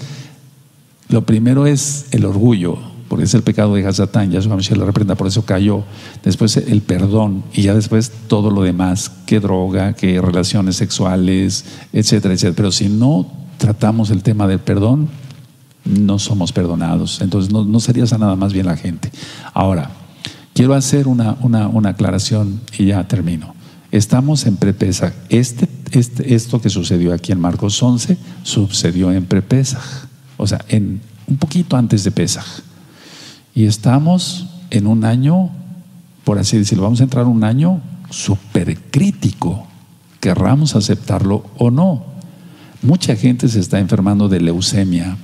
lo primero es el orgullo, porque es el pecado de Hazatán. Ya su familia lo reprenda, por eso cayó. Después el perdón y ya después todo lo demás, qué droga, qué relaciones sexuales, etcétera, etcétera. Pero si no tratamos el tema del perdón, no somos perdonados. Entonces no, no sería nada más bien la gente. Ahora, quiero hacer una, una, una aclaración y ya termino. Estamos en prepesaj. Este, este, esto que sucedió aquí en Marcos 11 sucedió en prepesaj, o sea, en, un poquito antes de Pesaj. Y estamos en un año, por así decirlo, vamos a entrar en un año súper crítico, querramos aceptarlo o no. Mucha gente se está enfermando de leucemia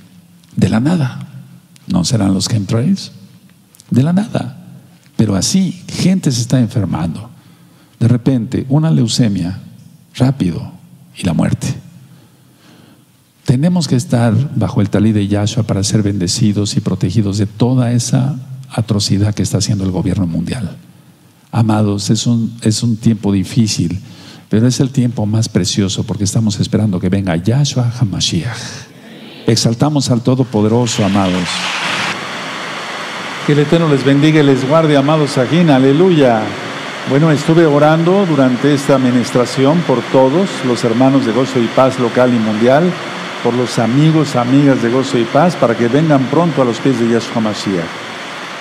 de la nada. ¿No serán los chemtrails? De la nada. Pero así, gente se está enfermando de repente una leucemia, rápido, y la muerte. Tenemos que estar bajo el talí de Yahshua para ser bendecidos y protegidos de toda esa atrocidad que está haciendo el gobierno mundial. Amados, es un, es un tiempo difícil, pero es el tiempo más precioso porque estamos esperando que venga Yahshua HaMashiach. Exaltamos al Todopoderoso, amados. Que el Eterno les bendiga y les guarde, amados aquí, aleluya. Bueno, estuve orando durante esta administración por todos los hermanos de Gozo y Paz local y mundial, por los amigos, amigas de Gozo y Paz, para que vengan pronto a los pies de Yahshua Mashiach.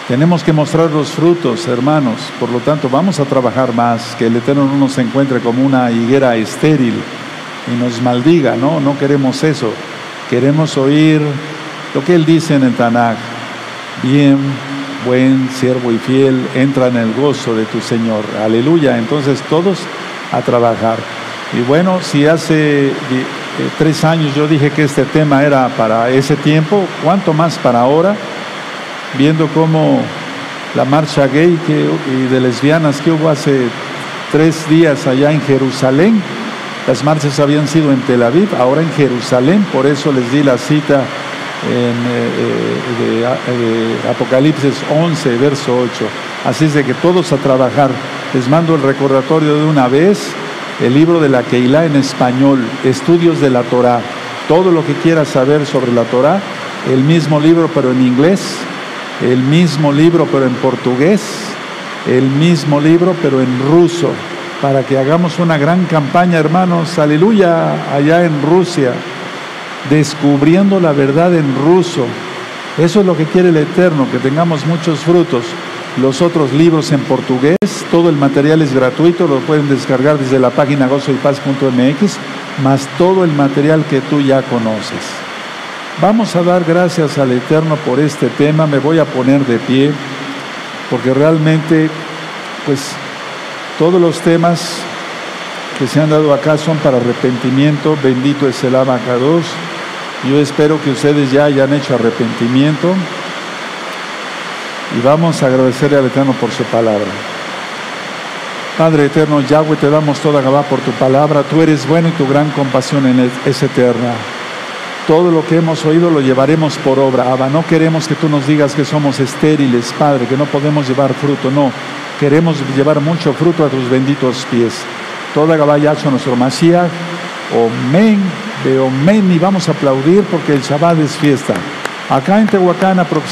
Tenemos que mostrar los frutos, hermanos, por lo tanto vamos a trabajar más, que el Eterno no nos encuentre como una higuera estéril y nos maldiga, no, no queremos eso. Queremos oír lo que Él dice en el Tanakh, bien buen siervo y fiel, entra en el gozo de tu Señor. Aleluya. Entonces todos a trabajar. Y bueno, si hace eh, tres años yo dije que este tema era para ese tiempo, ¿cuánto más para ahora? Viendo cómo la marcha gay y de lesbianas que hubo hace tres días allá en Jerusalén, las marchas habían sido en Tel Aviv, ahora en Jerusalén, por eso les di la cita en eh, eh, Apocalipsis 11, verso 8. Así es de que todos a trabajar. Les mando el recordatorio de una vez, el libro de la Keilah en español, estudios de la Torah. Todo lo que quieras saber sobre la Torah, el mismo libro pero en inglés, el mismo libro pero en portugués, el mismo libro pero en ruso, para que hagamos una gran campaña, hermanos, aleluya, allá en Rusia descubriendo la verdad en ruso. Eso es lo que quiere el Eterno, que tengamos muchos frutos. Los otros libros en portugués, todo el material es gratuito, lo pueden descargar desde la página gozoypaz.mx, más todo el material que tú ya conoces. Vamos a dar gracias al Eterno por este tema, me voy a poner de pie, porque realmente, pues, todos los temas que se han dado acá son para arrepentimiento, bendito es el abacados. Yo espero que ustedes ya hayan hecho arrepentimiento y vamos a agradecerle al Eterno por su palabra. Padre eterno, Yahweh, te damos toda Gabá por tu palabra. Tú eres bueno y tu gran compasión es eterna. Todo lo que hemos oído lo llevaremos por obra. Abba, no queremos que tú nos digas que somos estériles, Padre, que no podemos llevar fruto. No, queremos llevar mucho fruto a tus benditos pies. Toda Gabá Yahshua, nuestro Mashiach. Omen de Omen y vamos a aplaudir porque el Shabbat es fiesta. Acá en Tehuacán aproximadamente